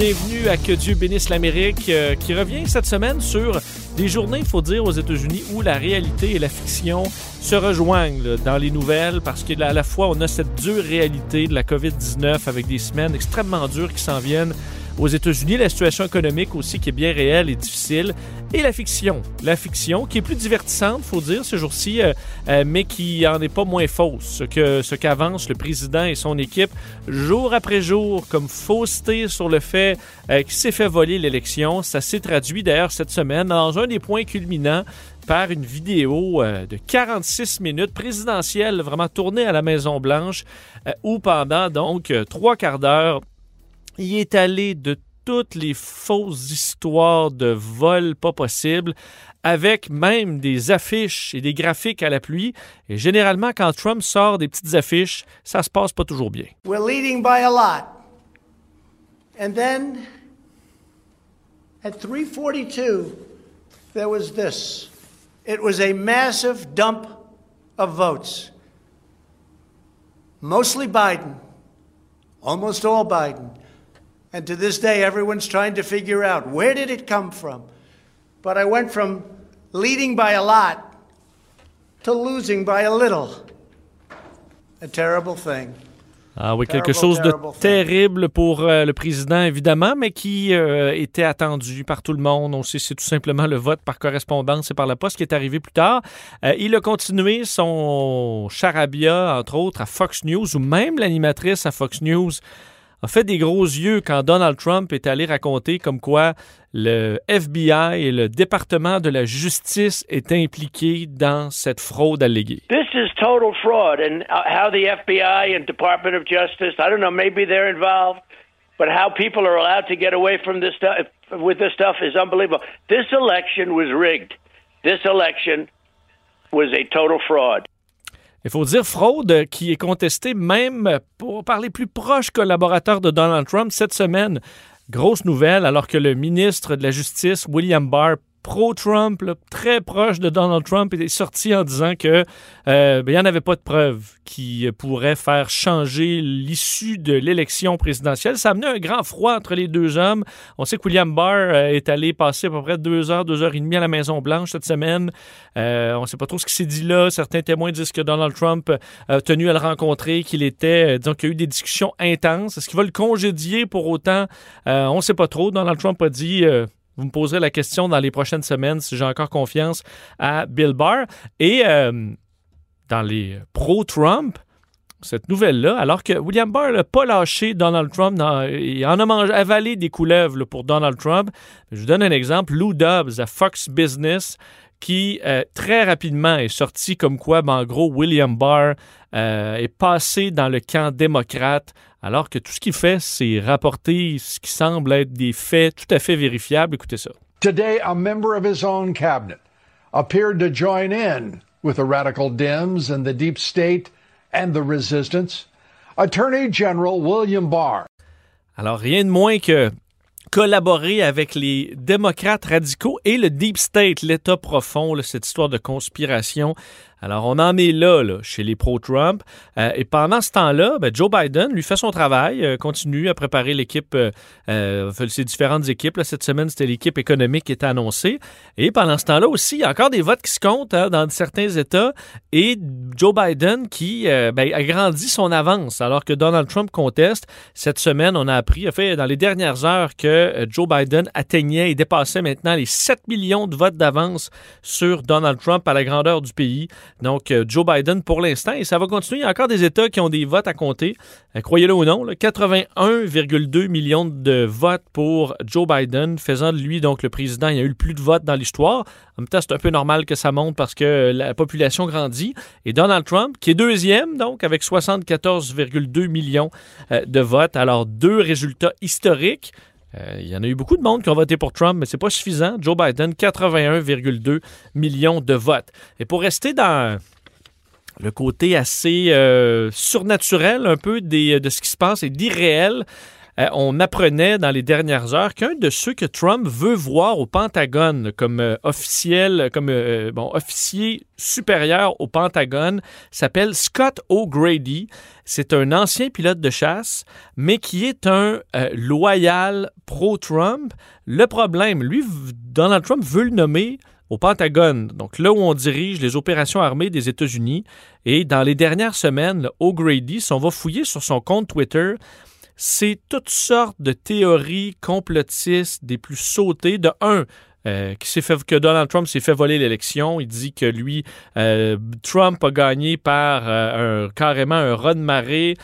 Bienvenue à Que Dieu bénisse l'Amérique, euh, qui revient cette semaine sur des journées, il faut dire, aux États-Unis où la réalité et la fiction se rejoignent dans les nouvelles parce qu'à la fois, on a cette dure réalité de la COVID-19 avec des semaines extrêmement dures qui s'en viennent aux États-Unis, la situation économique aussi qui est bien réelle et difficile, et la fiction. La fiction qui est plus divertissante, faut dire, ce jour-ci, euh, euh, mais qui en est pas moins fausse que ce qu'avance le président et son équipe jour après jour comme fausseté sur le fait euh, qu'il s'est fait voler l'élection. Ça s'est traduit d'ailleurs cette semaine dans un des points culminants par une vidéo de 46 minutes présidentielle, vraiment tournée à la Maison-Blanche, euh, où pendant donc trois quarts d'heure, il est allé de toutes les fausses histoires de vol pas possible, avec même des affiches et des graphiques à la pluie. Et généralement, quand Trump sort des petites affiches, ça se passe pas toujours bien. We're leading by a lot. And then at 342, there was this. It was a massive dump of votes. Mostly Biden, almost all Biden. And to this day, everyone's trying to figure out where did it come from? But I went from leading by a lot to losing by a little. A terrible thing. Ah oui, quelque chose de terrible pour euh, le président, évidemment, mais qui euh, était attendu par tout le monde. On sait c'est tout simplement le vote par correspondance et par la poste qui est arrivé plus tard. Euh, il a continué son charabia, entre autres, à Fox News, ou même l'animatrice à Fox News a fait des gros yeux quand Donald Trump est allé raconter comme quoi le FBI et le département de la justice étaient impliqués dans cette fraude alléguée. This is total fraud, and how the FBI and Department of Justice, I don't know, maybe they're involved, but how people are allowed to get away from this stuff with this stuff is unbelievable. This election was rigged. This election was a total fraud. Il faut dire fraude qui est contestée même par les plus proches collaborateurs de Donald Trump cette semaine. Grosse nouvelle, alors que le ministre de la Justice, William Barr, pro-Trump, très proche de Donald Trump, est sorti en disant que euh, ben, n'y en avait pas de preuves qui euh, pourraient faire changer l'issue de l'élection présidentielle. Ça a amené un grand froid entre les deux hommes. On sait que William Barr euh, est allé passer à peu près deux heures, deux heures et demie à la Maison-Blanche cette semaine. On ne sait pas trop ce qui s'est dit là. Certains témoins disent que Donald Trump a tenu à le rencontrer, qu'il était, disons qu'il y a eu des discussions intenses. Est-ce qu'il va le congédier pour autant? On ne sait pas trop. Donald Trump a dit... vous me poserez la question dans les prochaines semaines si j'ai encore confiance à Bill Barr. Et euh, dans les pro-Trump, cette nouvelle-là, alors que William Barr n'a pas lâché Donald Trump, il en a mangé, avalé des couleuvres pour Donald Trump. Je vous donne un exemple. Lou Dobbs à Fox Business, qui euh, très rapidement est sorti comme quoi, ben, en gros, William Barr euh, est passé dans le camp démocrate, alors que tout ce qu'il fait, c'est rapporter ce qui semble être des faits tout à fait vérifiables. Écoutez ça. Today, a member of his own cabinet appeared to join in with the radical Dems and the deep state and the resistance. Attorney General William Barr Alors, rien de moins que collaborer avec les démocrates radicaux et le Deep State, l'État profond, cette histoire de conspiration. Alors, on en est là, là chez les pro-Trump. Euh, et pendant ce temps-là, ben, Joe Biden, lui, fait son travail, euh, continue à préparer l'équipe, euh, ses différentes équipes. Cette semaine, c'était l'équipe économique qui était annoncée. Et pendant ce temps-là aussi, il y a encore des votes qui se comptent hein, dans certains États. Et Joe Biden qui ben, agrandit son avance alors que Donald Trump conteste. Cette semaine, on a appris, en fait, dans les dernières heures, que Joe Biden atteignait et dépassait maintenant les 7 millions de votes d'avance sur Donald Trump à la grandeur du pays. Donc, euh, Joe Biden pour l'instant, et ça va continuer. Il y a encore des États qui ont des votes à compter. Euh, croyez-le ou non, 81,2 millions de votes pour Joe Biden, faisant de lui donc le président. Il y a eu le plus de votes dans l'histoire. En même temps, c'est un peu normal que ça monte parce que la population grandit. Et Donald Trump, qui est deuxième, donc, avec 74,2 millions euh, de votes. Alors, deux résultats historiques. Il y en a eu beaucoup de monde qui ont voté pour Trump, mais c'est pas suffisant. Joe Biden, 81,2 millions de votes. Et pour rester dans le côté assez euh, surnaturel un peu de ce qui se passe et d'irréel. Euh, on apprenait dans les dernières heures qu'un de ceux que Trump veut voir au Pentagone comme euh, officiel, comme bon, officier supérieur au Pentagone s'appelle Scott O'Grady. C'est un ancien pilote de chasse, mais qui est un loyal pro-Trump. Le problème, lui, Donald Trump veut le nommer au Pentagone, donc là où on dirige les opérations armées des États-Unis. Et dans les dernières semaines, O'Grady, si on va fouiller sur son compte Twitter, c'est toutes sortes de théories complotistes des plus sautées. De un, euh, qui s'est fait que Donald Trump s'est fait voler l'élection. Il dit que lui, euh, Trump a gagné par euh, un, carrément un raz de marée.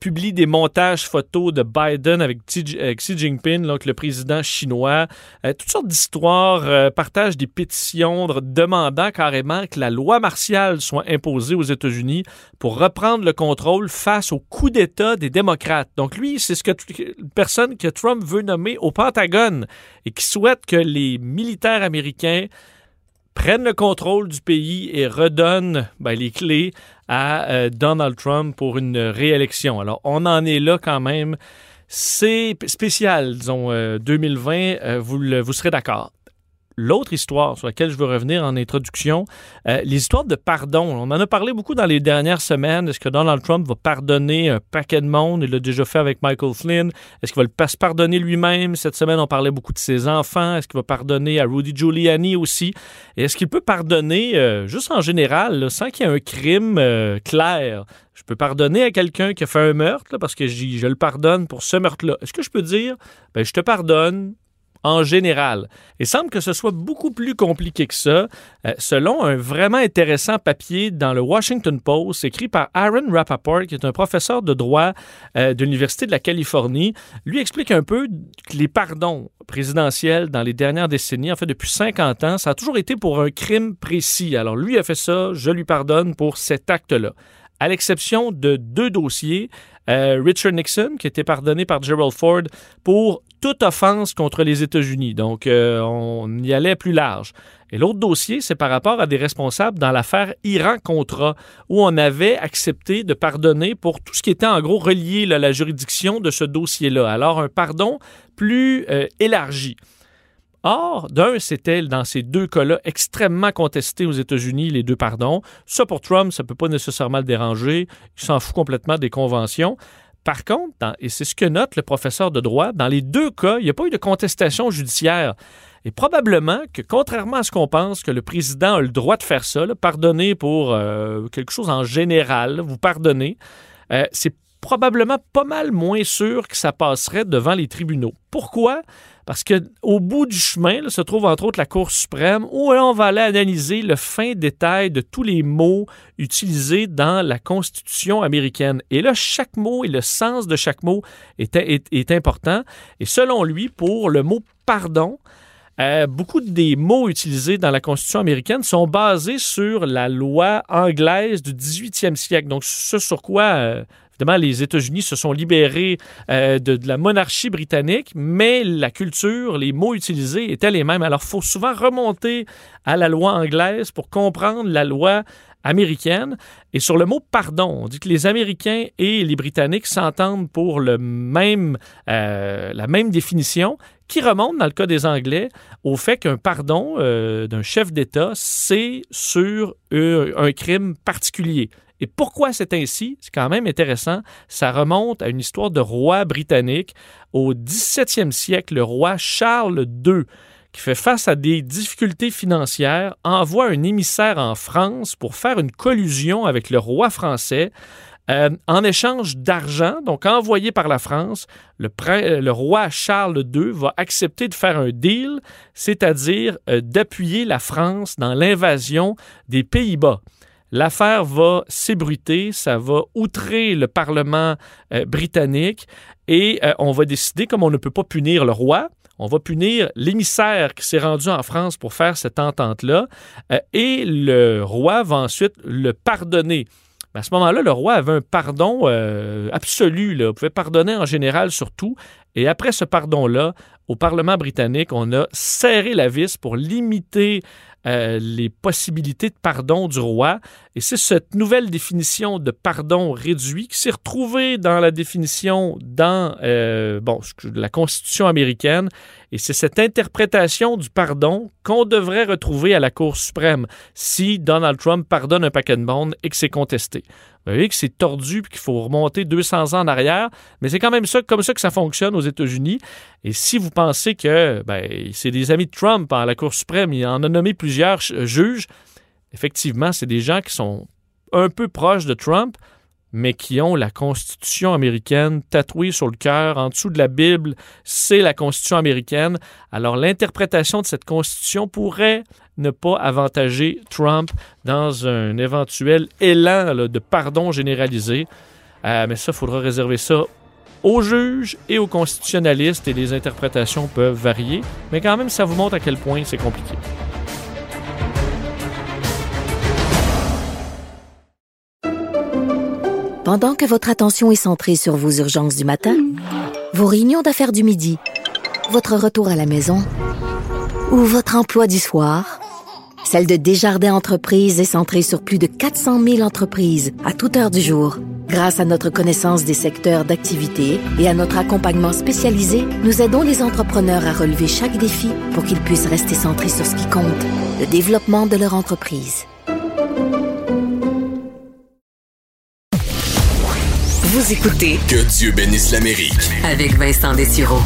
Publie des montages photos de Biden avec, Xi Jinping, donc le président chinois. Toutes sortes d'histoires, partage des pétitions demandant carrément que la loi martiale soit imposée aux États-Unis pour reprendre le contrôle face au coup d'État des démocrates. Donc lui, c'est ce que personne que Trump veut nommer au Pentagone et qui souhaite que les militaires américains prennent le contrôle du pays et redonnent ben, les clés à euh, Donald Trump pour une réélection. Alors, on en est là quand même. C'est spécial, disons, 2020, euh, euh, vous, vous serez d'accord. L'autre histoire sur laquelle je veux revenir en introduction, euh, les histoires de pardon. On en a parlé beaucoup dans les dernières semaines. Est-ce que Donald Trump va pardonner un paquet de monde? Il l'a déjà fait avec Michael Flynn. Est-ce qu'il va le se pardonner lui-même? Cette semaine, on parlait beaucoup de ses enfants. Est-ce qu'il va pardonner à Rudy Giuliani aussi? Est-ce qu'il peut pardonner, euh, juste en général, sans qu'il y ait un crime euh, clair? Je peux pardonner à quelqu'un qui a fait un meurtre parce que je, je le pardonne pour ce meurtre-là. Est-ce que je peux dire, ben, je te pardonne, en général. Il semble que ce soit beaucoup plus compliqué que ça, euh, selon un vraiment intéressant papier dans le Washington Post, écrit par Aaron Rappaport, qui est un professeur de droit euh, de l'Université de la Californie. Lui explique un peu que les pardons présidentiels dans les dernières décennies, en fait depuis 50 ans, ça a toujours été pour un crime précis. Alors lui a fait ça, je lui pardonne pour cet acte-là. À l'exception de deux dossiers, euh, Richard Nixon, qui été pardonné par Gerald Ford pour toute offense contre les États-Unis. Donc, euh, on y allait plus large. Et l'autre dossier, c'est par rapport à des responsables dans l'affaire Iran-Contra, où on avait accepté de pardonner pour tout ce qui était en gros relié à la juridiction de ce dossier-là. Alors, un pardon plus euh, élargi. Or, d'un, c'était dans ces deux cas-là extrêmement contesté aux États-Unis, les deux pardons. Ça, pour Trump, ça ne peut pas nécessairement le déranger. Il s'en fout complètement des conventions. Par contre, et c'est ce que note le professeur de droit, dans les deux cas, il n'y a pas eu de contestation judiciaire. Et probablement que, contrairement à ce qu'on pense, que le président a le droit de faire ça, pardonner pour euh, quelque chose en général, vous pardonnez, euh, c'est probablement pas mal moins sûr que ça passerait devant les tribunaux. Pourquoi? Parce qu'au bout du chemin se trouve entre autres la Cour suprême où on va aller analyser le fin détail de tous les mots utilisés dans la Constitution américaine. Et là, chaque mot et le sens de chaque mot est, important. Et selon lui, pour le mot pardon, euh, beaucoup des mots utilisés dans la Constitution américaine sont basés sur la loi anglaise du 18e siècle. Donc, ce sur quoi euh, Évidemment, les États-Unis se sont libérés euh, de, la monarchie britannique, mais la culture, les mots utilisés étaient les mêmes. Alors, il faut souvent remonter à la loi anglaise pour comprendre la loi américaine. Et sur le mot pardon, on dit que les Américains et les Britanniques s'entendent pour le même, euh, la même définition qui remonte, dans le cas des Anglais, au fait qu'un pardon euh, d'un chef d'État, c'est sur un crime particulier. Et pourquoi c'est ainsi? C'est quand même intéressant. Ça remonte à une histoire de roi britannique. Au 17e siècle, le roi Charles II, qui fait face à des difficultés financières, envoie un émissaire en France pour faire une collusion avec le roi français. Euh, en échange d'argent, donc envoyé par la France, le, le, roi Charles II va accepter de faire un deal, c'est-à-dire euh, d'appuyer la France dans l'invasion des Pays-Bas. L'affaire va s'ébruiter, ça va outrer le Parlement euh, britannique et euh, on va décider, comme on ne peut pas punir le roi, on va punir l'émissaire qui s'est rendu en France pour faire cette entente-là euh, et le roi va ensuite le pardonner. à ce moment-là, le roi avait un pardon absolu. Là. Il pouvait pardonner en général sur tout. Et après ce pardon-là, au Parlement britannique, on a serré la vis pour limiter euh, les possibilités de pardon du roi. Et c'est cette nouvelle définition de pardon réduit qui s'est retrouvée dans la définition dans euh, bon, la Constitution américaine. Et c'est cette interprétation du pardon qu'on devrait retrouver à la Cour suprême si Donald Trump pardonne un paquet de et que c'est contesté. Vous voyez que c'est tordu et qu'il faut remonter 200 ans en arrière, mais c'est quand même ça, comme ça que ça fonctionne aux États-Unis. Et si vous pensez que ben, c'est des amis de Trump à la Cour suprême, il en a nommé plusieurs juges, effectivement, c'est des gens qui sont un peu proches de Trump, mais qui ont la Constitution américaine tatouée sur le cœur, en dessous de la Bible, c'est la Constitution américaine. Alors l'interprétation de cette Constitution pourrait ne pas avantager Trump dans un éventuel élan de pardon généralisé. Euh, mais ça, il faudra réserver ça aux juges et aux constitutionnalistes et les interprétations peuvent varier. Mais quand même, ça vous montre à quel point c'est compliqué. Pendant que votre attention est centrée sur vos urgences du matin, vos réunions d'affaires du midi, votre retour à la maison ou votre emploi du soir, celle de Desjardins Entreprises est centrée sur plus de 400 000 entreprises à toute heure du jour. Grâce à notre connaissance des secteurs d'activité et à notre accompagnement spécialisé, nous aidons les entrepreneurs à relever chaque défi pour qu'ils puissent rester centrés sur ce qui compte, le développement de leur entreprise. Vous écoutez Que Dieu bénisse l'Amérique avec Vincent Dessureau.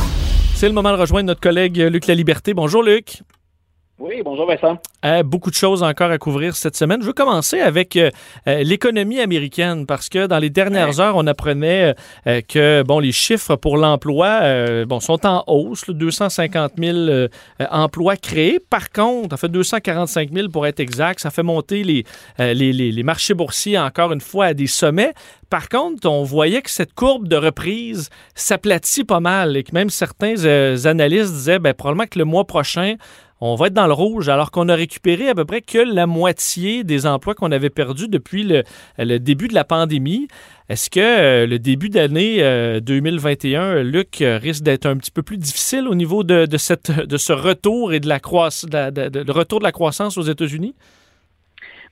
C'est le moment de rejoindre notre collègue Luc La Liberté. Bonjour Luc. Oui, bonjour Vincent. Euh, beaucoup de choses encore à couvrir cette semaine. Je veux commencer avec euh, euh, l'économie américaine parce que dans les dernières heures, on apprenait que bon, les chiffres pour l'emploi bon, sont en hausse, 250 000 emplois créés. Par contre, en fait 245 000 pour être exact, ça fait monter les, les, les marchés boursiers encore une fois à des sommets. Par contre, on voyait que cette courbe de reprise s'aplatit pas mal et que même certains analystes disaient ben, probablement que le mois prochain, on va être dans le rouge alors qu'on a récupéré à peu près que la moitié des emplois qu'on avait perdus depuis le, début de la pandémie. Est-ce que euh, le début d'année 2021, euh, Luc, euh, risque d'être un petit peu plus difficile au niveau de, ce retour et de la, retour de la croissance aux États-Unis?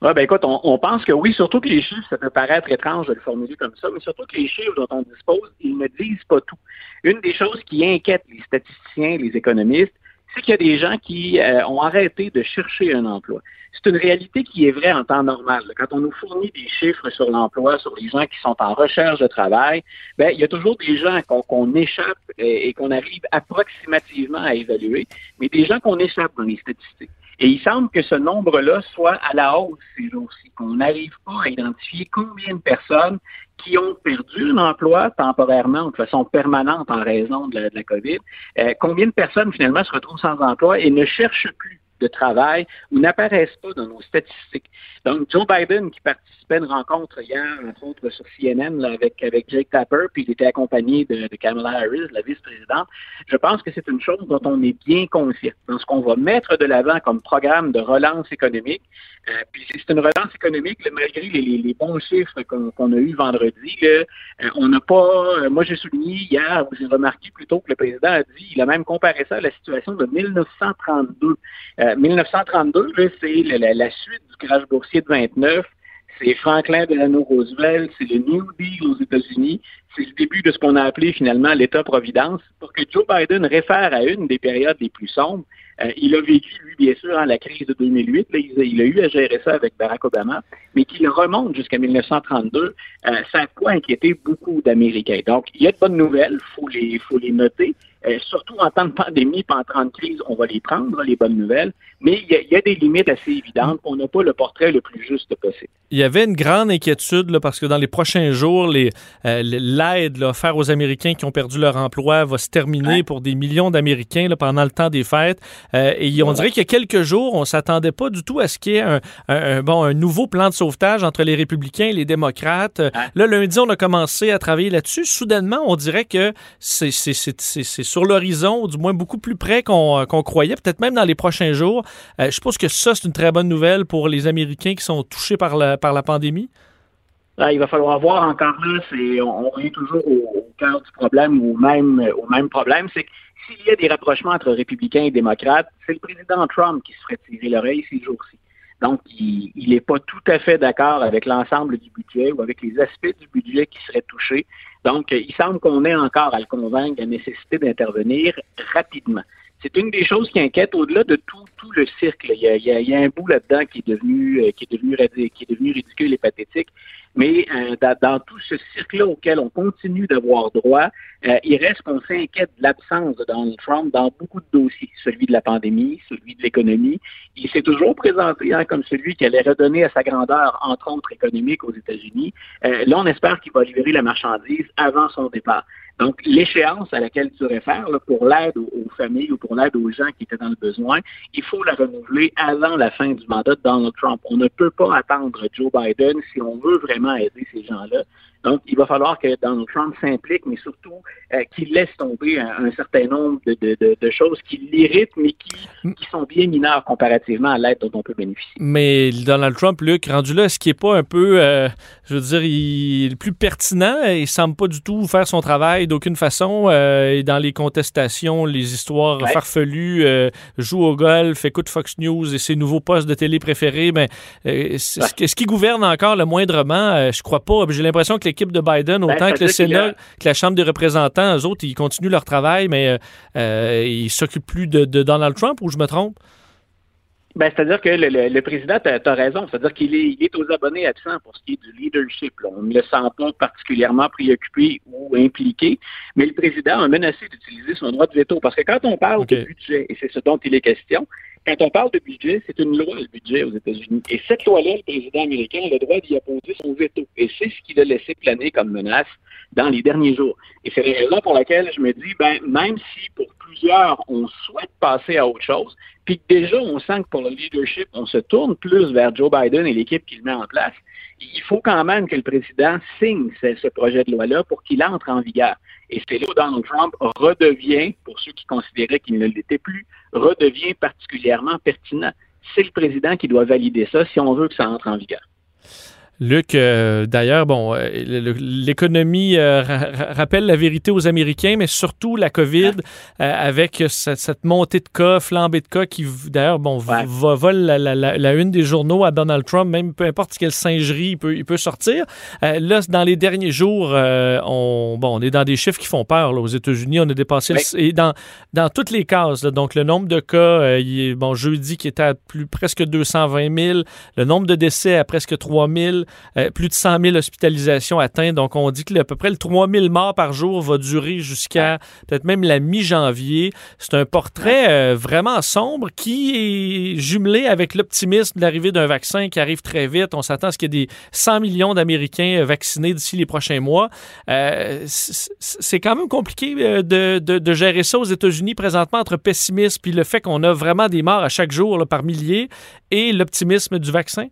Oui, ben écoute, on, pense que oui, surtout que les chiffres, ça peut paraître étrange de le formuler comme ça, mais surtout que les chiffres dont on dispose, ils ne disent pas tout. Une des choses qui inquiète les statisticiens, les économistes, c'est qu'il y a des gens qui euh, ont arrêté de chercher un emploi. C'est une réalité qui est vraie en temps normal. Quand on nous fournit des chiffres sur l'emploi, sur les gens qui sont en recherche de travail, ben, il y a toujours des gens qu'on échappe et, qu'on arrive approximativement à évaluer, mais des gens qu'on échappe dans les statistiques. Et il semble que ce nombre-là soit à la hausse. Ces jours-ci, qu'on n'arrive pas à identifier combien de personnes qui ont perdu un emploi temporairement, de façon permanente en raison de la, de la COVID, euh, combien de personnes finalement se retrouvent sans emploi et ne cherchent plus de travail ou n'apparaissent pas dans nos statistiques. Donc, Joe Biden, qui participait à une rencontre hier, entre autres sur CNN, avec, avec Jake Tapper, puis il était accompagné de, Kamala Harris, la vice-présidente, je pense que c'est une chose dont on est bien conscient. Dans ce qu'on va mettre de l'avant comme programme de relance économique, euh, puis c'est une relance économique, malgré les, bons chiffres qu'on a eus vendredi, euh, on n'a pas, euh, moi j'ai souligné hier, j'ai remarqué plutôt que le président a dit, il a même comparé ça à la situation de 1932. 1932, c'est la, suite du crash boursier de 29 c'est Franklin Delano Roosevelt, c'est le New Deal aux États-Unis, c'est le début de ce qu'on a appelé finalement l'État-providence, pour que Joe Biden réfère à une des périodes les plus sombres. Euh, il a vécu, lui, bien sûr, hein, la crise de 2008. Là, il, il, a eu à gérer ça avec Barack Obama, mais qu'il remonte jusqu'à 1932. Euh, ça a quoi inquiéter beaucoup d'Américains. Donc, il y a de bonnes nouvelles, il faut les noter. Euh, surtout en temps de pandémie, pas en temps de crise, on va les prendre, les bonnes nouvelles. Mais il y, a, il y a des limites assez évidentes. On n'a pas le portrait le plus juste possible. Il y avait une grande inquiétude là, parce que dans les prochains jours, euh, l'aide offerte aux Américains qui ont perdu leur emploi va se terminer Ouais. pour des millions d'Américains pendant le temps des fêtes. Euh, et on dirait qu'il y a quelques jours, on s'attendait pas du tout à ce qu'il y ait un, un- un- bon, un nouveau plan de sauvetage entre les républicains et les démocrates. Là, lundi, on a commencé à travailler là-dessus. Soudainement, on dirait que c'est, sur l'horizon, du moins beaucoup plus près qu'on, euh, qu'on croyait, peut-être même dans les prochains jours. Euh, je suppose que ça, c'est une très bonne nouvelle pour les Américains qui sont touchés par la, pandémie. Là, il va falloir voir encore là, on, on revient toujours au, cœur du problème, ou même, au même problème, c'est que s'il y a des rapprochements entre républicains et démocrates, c'est le président Trump qui se ferait tirer l'oreille ces jours-ci. Donc, il n'est pas tout à fait d'accord avec l'ensemble du budget ou avec les aspects du budget qui seraient touchés. Donc, il semble qu'on ait encore à le convaincre de la nécessité d'intervenir rapidement. C'est une des choses qui inquiète au-delà de tout, tout le cirque. Il y, a, un bout là-dedans qui euh, qui est devenu ridicule et pathétique. Mais euh, dans, tout ce cirque-là auquel on continue d'avoir droit, euh, il reste qu'on s'inquiète de l'absence de Donald Trump dans beaucoup de dossiers, celui de la pandémie, celui de l'économie. Il s'est toujours présenté hein, comme celui qui allait redonner à sa grandeur, entre autres économique, aux États-Unis. Euh, là, on espère qu'il va livrer la marchandise avant son départ. Donc, l'échéance à laquelle tu réfères là, pour l'aide aux, aux familles ou pour l'aide aux gens qui étaient dans le besoin, il faut la renouveler avant la fin du mandat de Donald Trump. On ne peut pas attendre Joe Biden si on veut vraiment aider ces gens-là. Donc, il va falloir que Donald Trump s'implique, mais surtout euh, qu'il laisse tomber un, un certain nombre de, de, de, de choses qui l'irritent, mais qui, qui sont bien mineures comparativement à l'aide dont on peut bénéficier. Mais Donald Trump, Luc, rendu là, est-ce qu'il n'est pas un peu, euh, je veux dire, il est le plus pertinent? Il semble pas du tout faire son travail d'aucune façon. Euh, et dans les contestations, les histoires Ouais. farfelues, joue au golf, écoute Fox News et ses nouveaux postes de télé préférés, mais euh, c'est- Ouais. est-ce qu'il gouverne encore le moindrement? Je crois pas. J'ai l'impression que l'équipe de Biden, autant Ben, que le a- Sénat, que la Chambre des représentants, eux autres, ils continuent leur travail, mais euh, euh, ils s'occupent plus de, de Donald Trump, ou je me trompe? Ben, c'est-à-dire que le, le, le président, tu as, raison, c'est-à-dire qu'il est, il est aux abonnés absents pour ce qui est du leadership. là. On ne le sent pas particulièrement préoccupé ou impliqué, mais le président a menacé d'utiliser son droit de veto. Parce que quand on parle Ok. de budget, et c'est ce dont il est question, quand on parle de budget, c'est une loi, le budget aux États-Unis. Et cette loi-là, le président américain a le droit d'y apposer son veto. Et c'est ce qu'il a laissé planer comme menace dans les derniers jours. Et c'est la raison pour laquelle je me dis, ben, même si pour plusieurs, on souhaite passer à autre chose, puis que déjà, on sent que pour le leadership, on se tourne plus vers Joe Biden et l'équipe qu'il met en place, il faut quand même que le président signe ce, projet de loi-là pour qu'il entre en vigueur. Et c'est là où Donald Trump redevient, pour ceux qui considéraient qu'il ne l'était plus, redevient particulièrement pertinent. C'est le président qui doit valider ça si on veut que ça entre en vigueur. Luc, euh, d'ailleurs, bon, euh, l'économie euh, ra- ra- rappelle la vérité aux Américains, mais surtout la COVID, euh, avec cette, cette montée de cas, flambée de cas, qui, d'ailleurs, bon, Ouais. va, vole la, la- la- la une des journaux à Donald Trump, même peu importe quelle singerie il peut, il peut sortir. Là, dans les derniers jours, on, bon, on est dans des chiffres qui font peur. Là, aux États-Unis, on a dépassé le- et dans, dans toutes les cases. là, donc, le nombre de cas, il est, bon, jeudi, qui était à plus, presque 220 000, le nombre de décès à presque 3 000. Euh, plus de 100 000 hospitalisations atteintes. Donc, on dit que à peu près le 3 000 morts par jour va durer jusqu'à peut-être même la mi-janvier. C'est un portrait euh, vraiment sombre qui est jumelé avec l'optimisme de l'arrivée d'un vaccin qui arrive très vite. On s'attend à ce qu'il y ait des 100 millions d'Américains euh, vaccinés d'ici les prochains mois. Euh, c'est quand même compliqué de, de- de gérer ça aux États-Unis présentement entre pessimisme puis le fait qu'on a vraiment des morts à chaque jour là, par milliers et l'optimisme du vaccin.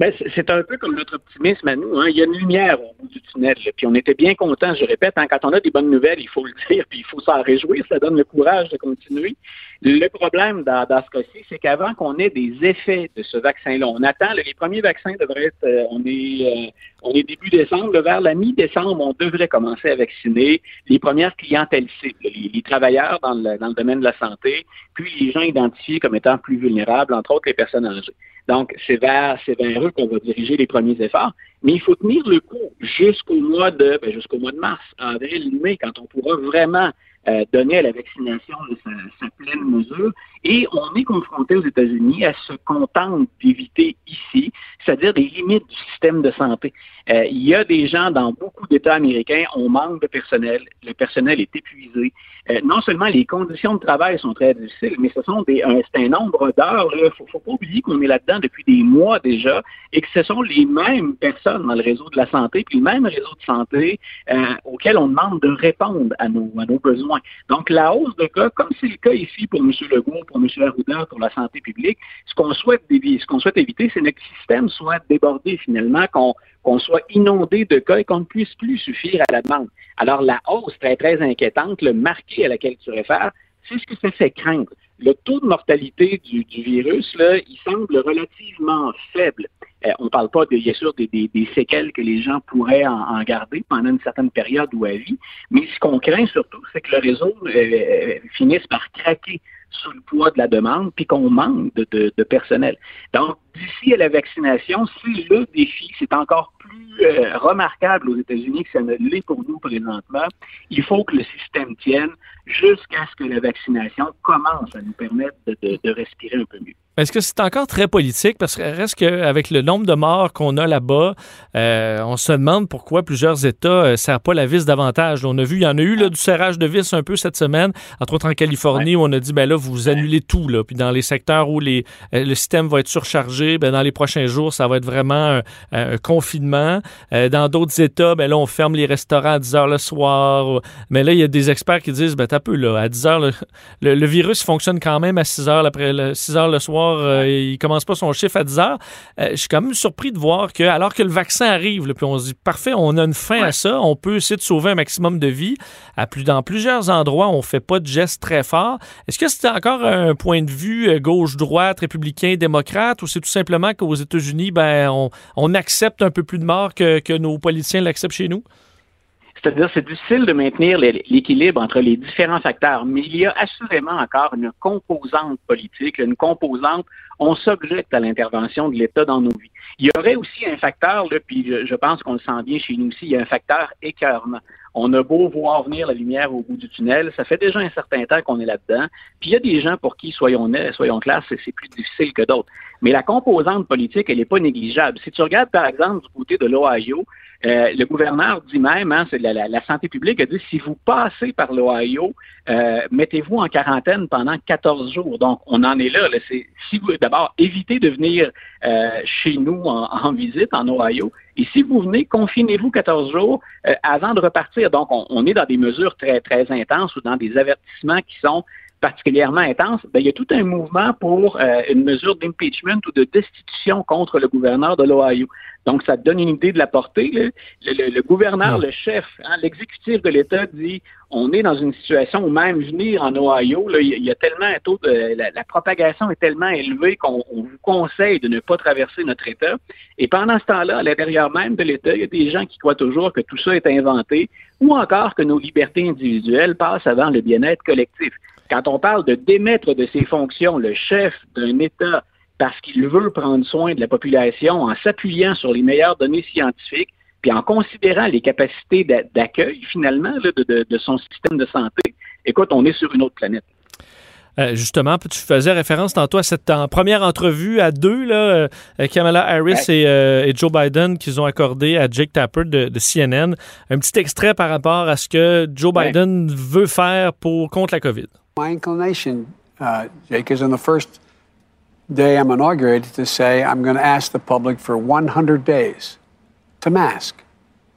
Ben, c'est- un peu comme notre optimisme à nous. Hein. Il y a une lumière au bout du tunnel. là. Puis on était bien contents, je répète, hein, quand on a des bonnes nouvelles, il faut le dire, puis il faut s'en réjouir, ça donne le courage de continuer. Le problème dans, dans ce cas-ci, c'est qu'avant qu'on ait des effets de ce vaccin-là, on attend, les premiers vaccins devraient être, euh, on est, euh, on est début décembre, vers la mi-décembre, on devrait commencer à vacciner les premières clientèles cibles, les, les travailleurs dans le, dans le domaine de la santé, puis les gens identifiés comme étant plus vulnérables, entre autres les personnes âgées. Donc, c'est vers, vers eux qu'on va diriger les premiers efforts. Mais il faut tenir le coup jusqu'au mois de, ben, jusqu'au mois de mars, avril, mai, quand on pourra vraiment euh, donner à la vaccination sa, sa, pleine mesure. Et on est confronté aux États-Unis à se contenter d'éviter ici, c'est-à-dire des limites du système de santé. Euh, il y a des gens dans beaucoup d'États américains, on manque de personnel, le personnel est épuisé. Euh, non seulement les conditions de travail sont très difficiles, mais ce sont des, un, un nombre d'heures. Il ne faut, faut, pas oublier qu'on est là-dedans depuis des mois déjà et que ce sont les mêmes personnes dans le réseau de la santé, puis le même réseau de santé euh, auquel on demande de répondre à nos, à nos besoins. Donc, la hausse de cas, comme c'est le cas ici pour M. Legault, pour M. Arruda, pour la santé publique, ce qu'on souhaite, éviter, c'est que notre système soit débordé finalement, qu'on qu'on soit inondé de cas et qu'on ne puisse plus suffire à la demande. Alors, la hausse très, très inquiétante, le marqué à laquelle tu réfères, c'est ce que ça fait craindre. Le taux de mortalité du, du virus, là, il semble relativement faible. Euh, on ne parle pas, de, bien sûr, des, séquelles que les gens pourraient en, garder pendant une certaine période ou à vie, mais ce qu'on craint surtout, c'est que le réseau euh, euh finisse par craquer sous le poids de la demande, puis qu'on manque de, de, de, personnel. Donc, d'ici à la vaccination, c'est le défi. C'est encore plus euh, remarquable aux États-Unis que ça ne l'est pour nous présentement. Il faut que le système tienne jusqu'à ce que la vaccination commence à nous permettre de, de, de respirer un peu mieux. Est-ce que c'est encore très politique? Parce que reste qu'avec le nombre de morts qu'on a là-bas, euh, on se demande pourquoi plusieurs États ne euh, serrent pas la vis davantage. On a vu, il y en a eu là, du serrage de vis un peu cette semaine, entre autres en Californie, ouais. où on a dit, ben là, vous annulez tout. Là. Puis dans les secteurs où les, euh, le système va être surchargé, ben dans les prochains jours, ça va être vraiment un, un confinement. Euh, dans d'autres États, ben là, on ferme les restaurants à 10 heures le soir. Mais là, il y a des experts qui disent, ben t'as peu, là, à 10 heures, le, le, le, virus fonctionne quand même à 6 heures, après, le, 6 heures le soir euh, il commence pas son chiffre à 10 heures. Euh, je suis quand même surpris de voir que, alors que le vaccin arrive, là, puis on se dit, parfait, on a une fin ouais. à ça, on peut essayer de sauver un maximum de vies. À plus, dans plusieurs endroits, on fait pas de gestes très forts. Est-ce que c'est encore un point de vue euh, gauche-droite, républicain, démocrate, ou c'est tout simplement qu'aux États-Unis, ben, on, accepte un peu plus de morts que, nos politiciens l'acceptent chez nous? C'est-à-dire, c'est difficile de maintenir l'équilibre entre les différents facteurs, mais il y a assurément encore une composante politique, une composante, on s'objecte à l'intervention de l'État dans nos vies. Il y aurait aussi un facteur, puis je, je pense qu'on le sent bien chez nous aussi, il y a un facteur écœurement. On a beau voir venir la lumière au bout du tunnel, ça fait déjà un certain temps qu'on est là-dedans. Puis il y a des gens pour qui, soyons, soyons clairs, c'est plus difficile que d'autres. Mais la composante politique, elle n'est pas négligeable. Si tu regardes, par exemple, du côté de l'Ohio, euh, le gouverneur dit même, hein, c'est la, la, la, santé publique a dit, si vous passez par l'Ohio, euh, mettez-vous en quarantaine pendant 14 jours. Donc, on en est là. là si vous, d'abord, évitez de venir euh, chez nous en, en, visite en Ohio. Et si vous venez, confinez-vous 14 jours euh, avant de repartir. Donc, on, on, est dans des mesures très, très intenses ou dans des avertissements qui sont particulièrement intenses. Ben, il y a tout un mouvement pour euh, une mesure d'impeachment ou de destitution contre le gouverneur de l'Ohio. Donc, ça donne une idée de la portée. Le, le, le gouverneur, le chef, hein, l'exécutif de l'État dit on est dans une situation où même venir en Ohio, là, il y a tellement un taux de la, la propagation est tellement élevée qu'on vous conseille de ne pas traverser notre État. Et pendant ce temps-là, à l'intérieur même de l'État, il y a des gens qui croient toujours que tout ça est inventé ou encore que nos libertés individuelles passent avant le bien-être collectif. Quand on parle de démettre de ses fonctions le chef d'un État parce qu'il veut prendre soin de la population en s'appuyant sur les meilleures données scientifiques, puis en considérant les capacités d'accueil finalement là, de, de, de, son système de santé, écoute, on est sur une autre planète. Euh, justement, tu faisais référence tantôt à cette en, première entrevue à deux, là, euh, Kamala Harris et, euh, et, Joe Biden qu'ils ont accordé à Jake Tapper de, de, CNN. Un petit extrait par rapport à ce que Joe Biden ouais. veut faire pour contre la COVID. My inclination, uh, Jake, is in the first day I'm inaugurated to say I'm going to ask the public for 100 days to mask.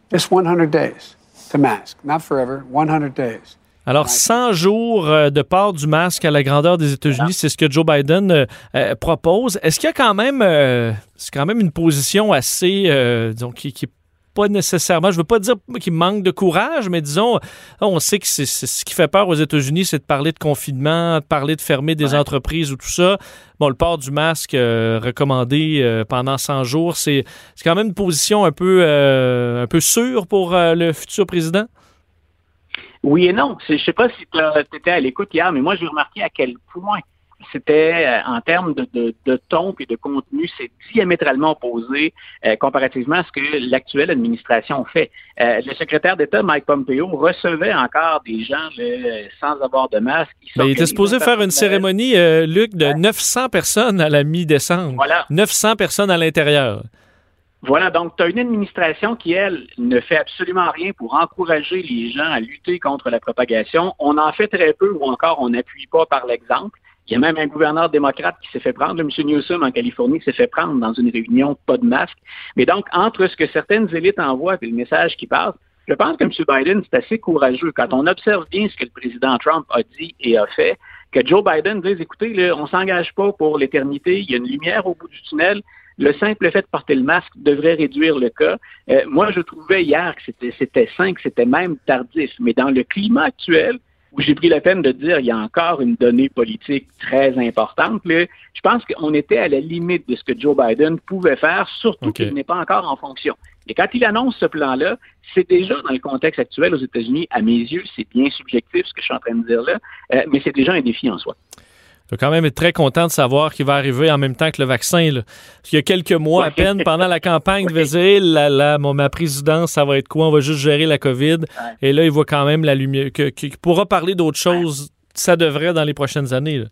Just 100 days to mask. Not forever, 100 days. Alors, 100 jours euh, de port du masque à la grandeur des États-Unis, c'est ce que Joe Biden euh, euh, propose. Est-ce qu'il y a quand même, euh, c'est quand même une position assez, disons, qui, qui, pas nécessairement, je veux pas dire qu'il manque de courage, mais disons, on sait que c'est ce qui fait peur aux États-Unis, c'est de parler de confinement, de parler de fermer des entreprises ou tout ça. Bon, le port du masque euh, recommandé euh, pendant 100 jours, c'est quand même une position un peu, euh, un peu sûre pour le futur président? Oui et non. Je sais pas si tu étais à l'écoute hier, mais moi, j'ai remarqué à quel point c'était euh, en termes de, de, ton et de contenu, c'est diamétralement opposé euh, comparativement à ce que l'actuelle administration fait. Euh, le secrétaire d'État, Mike Pompeo, recevait encore des gens sans avoir de masque. il était supposé faire une cérémonie, Luc, de 900 personnes à la mi-décembre. Voilà. 900 personnes à l'intérieur. Voilà, donc tu as une administration qui, elle, ne fait absolument rien pour encourager les gens à lutter contre la propagation. On en fait très peu ou encore on n'appuie pas par l'exemple. Il y a même un gouverneur démocrate qui s'est fait prendre, M. Newsom en Californie, s'est fait prendre dans une réunion, pas de masque. Mais donc, entre ce que certaines élites envoient et le message qui passe, je pense que M. Biden, c'est assez courageux. Quand on observe bien ce que le président Trump a dit et a fait, que Joe Biden dise, écoutez, là, on s'engage pas pour l'éternité, il y a une lumière au bout du tunnel, le simple fait de porter le masque devrait réduire le cas. Euh, moi, je trouvais hier que c'était sain, que c'était même tardif. Mais dans le climat actuel, où j'ai pris la peine de dire il y a encore une donnée politique très importante. je pense qu'on était à la limite de ce que Joe Biden pouvait faire, surtout qu'il n'est pas encore en fonction. Et quand il annonce ce plan-là, c'est déjà dans le contexte actuel aux États-Unis, à mes yeux, c'est bien subjectif ce que je suis en train de dire là, euh, mais c'est déjà un défi en soi. Je quand même être très content de savoir qu'il va arriver en même temps que le vaccin. Là. Parce qu'il y a quelques mois à peine, pendant la campagne, il disait là, là, ma présidence, ça va être quoi? On va juste gérer la COVID. Et là, il voit quand même la lumière. Qu'il pourra parler d'autre chose, ça devrait dans les prochaines années.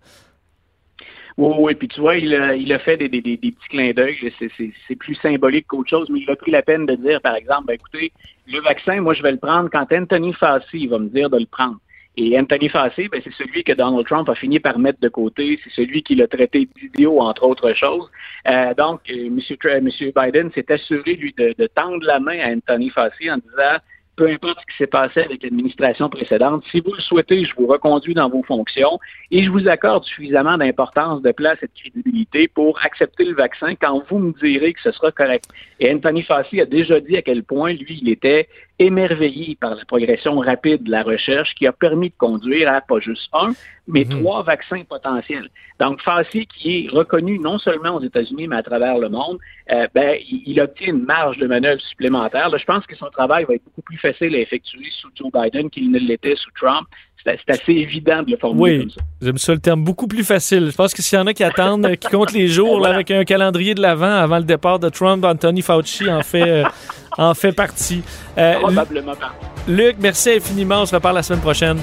Oui, oui, puis tu vois, il a, il a fait des, des, des, petits clins d'œil. C'est plus symbolique qu'autre chose, mais il a pris la peine de dire, par exemple, ben, écoutez, le vaccin, moi, je vais le prendre quand Anthony Fassi va me dire de le prendre. Et Anthony Fassi, ben, c'est celui que Donald Trump a fini par mettre de côté. C'est celui qui l'a traité d'idiot, entre autres choses. Euh, donc, euh, M. Biden s'est assuré, lui, de, de, tendre la main à Anthony Fassi en disant peu importe ce qui s'est passé avec l'administration précédente, si vous le souhaitez, je vous reconduis dans vos fonctions et je vous accorde suffisamment d'importance, de place et de crédibilité pour accepter le vaccin quand vous me direz que ce sera correct. Et Anthony Fassi a déjà dit à quel point, lui, il était émerveillé par la progression rapide de la recherche qui a permis de conduire à pas juste un, mais mhm. trois vaccins potentiels. Donc, Fassi, qui est reconnu non seulement aux États-Unis, mais à travers le monde, euh, ben, il, obtient une marge de manœuvre supplémentaire. je pense que son travail va être beaucoup plus facile à effectuer sous Joe Biden qu'il ne l'était sous Trump c'est assez évident de le formuler oui, J'aime ça le terme beaucoup plus facile. Je pense que s'il y en a qui attendent, qui comptent les jours avec un calendrier de l'avant avant le départ de Trump, Anthony Fauci en fait, euh, en fait partie. Euh, Probablement pas. Luc, merci infiniment. On se reparle la semaine prochaine.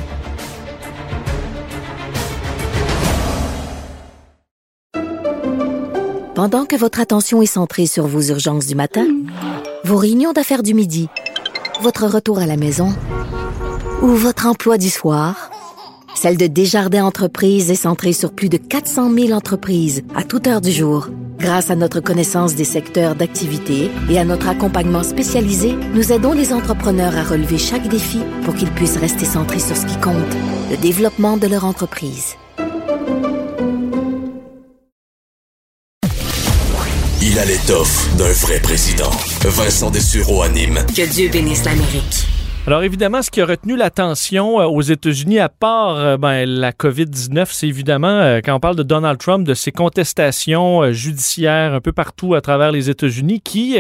Pendant que votre attention est centrée sur vos urgences du matin, vos réunions d'affaires du midi, votre retour à la maison ou votre emploi du soir, celle de Desjardins Entreprises est centrée sur plus de 400 000 entreprises à toute heure du jour. Grâce à notre connaissance des secteurs d'activité et à notre accompagnement spécialisé, nous aidons les entrepreneurs à relever chaque défi pour qu'ils puissent rester centrés sur ce qui compte, le développement de leur entreprise. Il a l'étoffe d'un vrai président. Vincent Dessureau anime. Que Dieu bénisse l'Amérique. Alors évidemment, ce qui a retenu l'attention euh, aux États-Unis, à part euh, ben, la COVID-19, c'est évidemment, euh, quand on parle de Donald Trump, de ses contestations judiciaires un peu partout à travers les États-Unis qui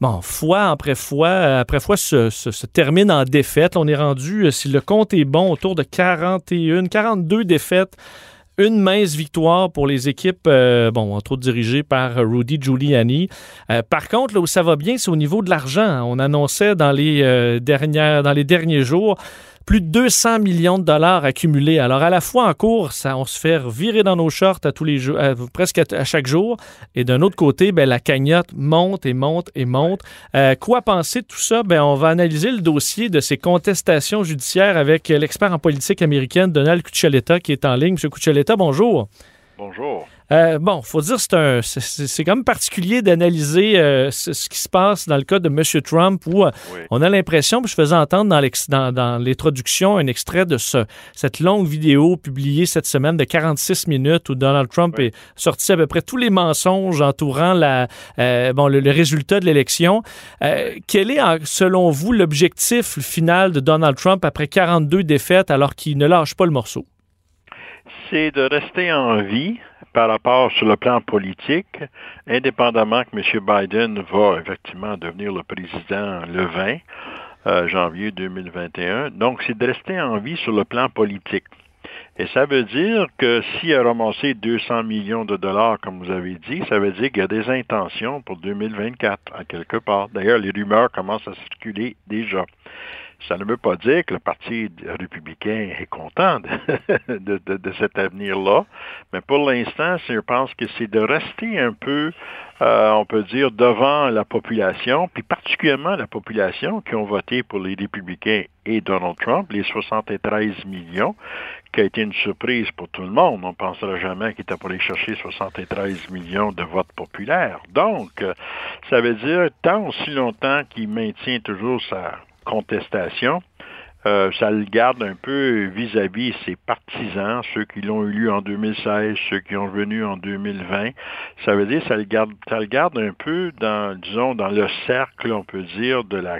bon, fois après fois, après fois, se, se, termine en défaite. On est rendu, si le compte est bon, autour de 41, 42 défaites une mince victoire pour les équipes, euh, bon, entre autres dirigées par Rudy Giuliani. Euh, par contre, là où ça va bien, c'est au niveau de l'argent. On annonçait dans les, euh, dernières, dans les derniers jours plus de 200 millions de dollars accumulés. Alors, à la fois en cours, ça, on se fait virer dans nos shorts à tous les jours, presque à, chaque jour. Et d'un autre côté, ben, la cagnotte monte et monte et monte. Euh, quoi penser de tout ça? Ben, on va analyser le dossier de ces contestations judiciaires avec l'expert en politique américaine Donald Cuccioletta qui est en ligne. Monsieur Cuccioletta, bonjour. Bonjour. Euh, bon, faut dire c'est un c'est- quand même particulier d'analyser euh, ce, qui se passe dans le cas de M. Trump où euh, on a l'impression, puis je faisais entendre dans dans- un extrait de ce, cette longue vidéo publiée cette semaine de 46 minutes où Donald Trump est sorti à peu près tous les mensonges entourant la bon le, le résultat de l'élection. Quel est selon vous l'objectif final de Donald Trump après 42 défaites alors qu'il ne lâche pas le morceau? c'est de rester en vie par rapport sur le plan politique, indépendamment que M. Biden va effectivement devenir le président le 20 euh, janvier 2021. Donc, c'est de rester en vie sur le plan politique. Et ça veut dire que s'il a ramassé 200 millions de dollars, comme vous avez dit, ça veut dire qu'il y a des intentions pour 2024, à quelque part. D'ailleurs, les rumeurs commencent à circuler déjà. Ça ne veut pas dire que le Parti républicain est content de, de- cet avenir-là, mais pour l'instant, je pense que c'est de rester un peu, euh, on peut dire, devant la population, puis particulièrement la population qui ont voté pour les républicains et Donald Trump, les 73 millions, qui a été une surprise pour tout le monde. On ne pensera jamais qu'il était pour aller chercher 73 millions de votes populaires. Donc, euh, ça veut dire, tant aussi longtemps qu'il maintient toujours sa contestation, euh, ça le garde un peu vis-à-vis ses partisans, ceux qui l'ont élu en 2016, ceux qui ont venu en 2020. Ça veut dire ça le garde, ça le garde un peu dans, disons, dans le cercle, on peut dire, de la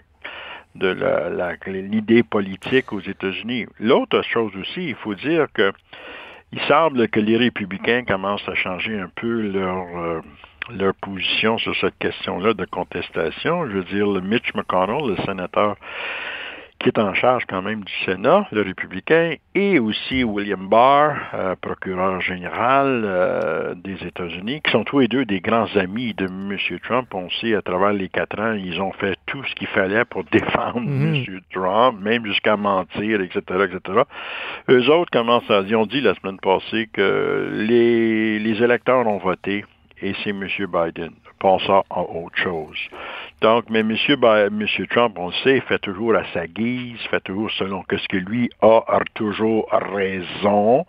de l'idée politique aux États-Unis. L'autre chose aussi, il faut dire que il semble que les républicains commencent à changer un peu leur euh, leur position sur cette question-là de contestation. Je veux dire, le Mitch McConnell, le sénateur qui est en charge quand même du Sénat, le républicain, et aussi William Barr, euh, procureur général euh, des États-Unis, qui sont tous les deux des grands amis de M. Trump. On sait, à travers les quatre ans, ils ont fait tout ce qu'il fallait pour défendre Mhm. M. Trump, même jusqu'à mentir, etc., etc. Eux autres commencent à dire, ont dit la semaine passée que les, les électeurs ont voté et c'est M. Biden. Pensant à autre chose. Donc, mais M. Trump, on le sait, fait toujours à sa guise, fait toujours selon que ce que lui a toujours raison.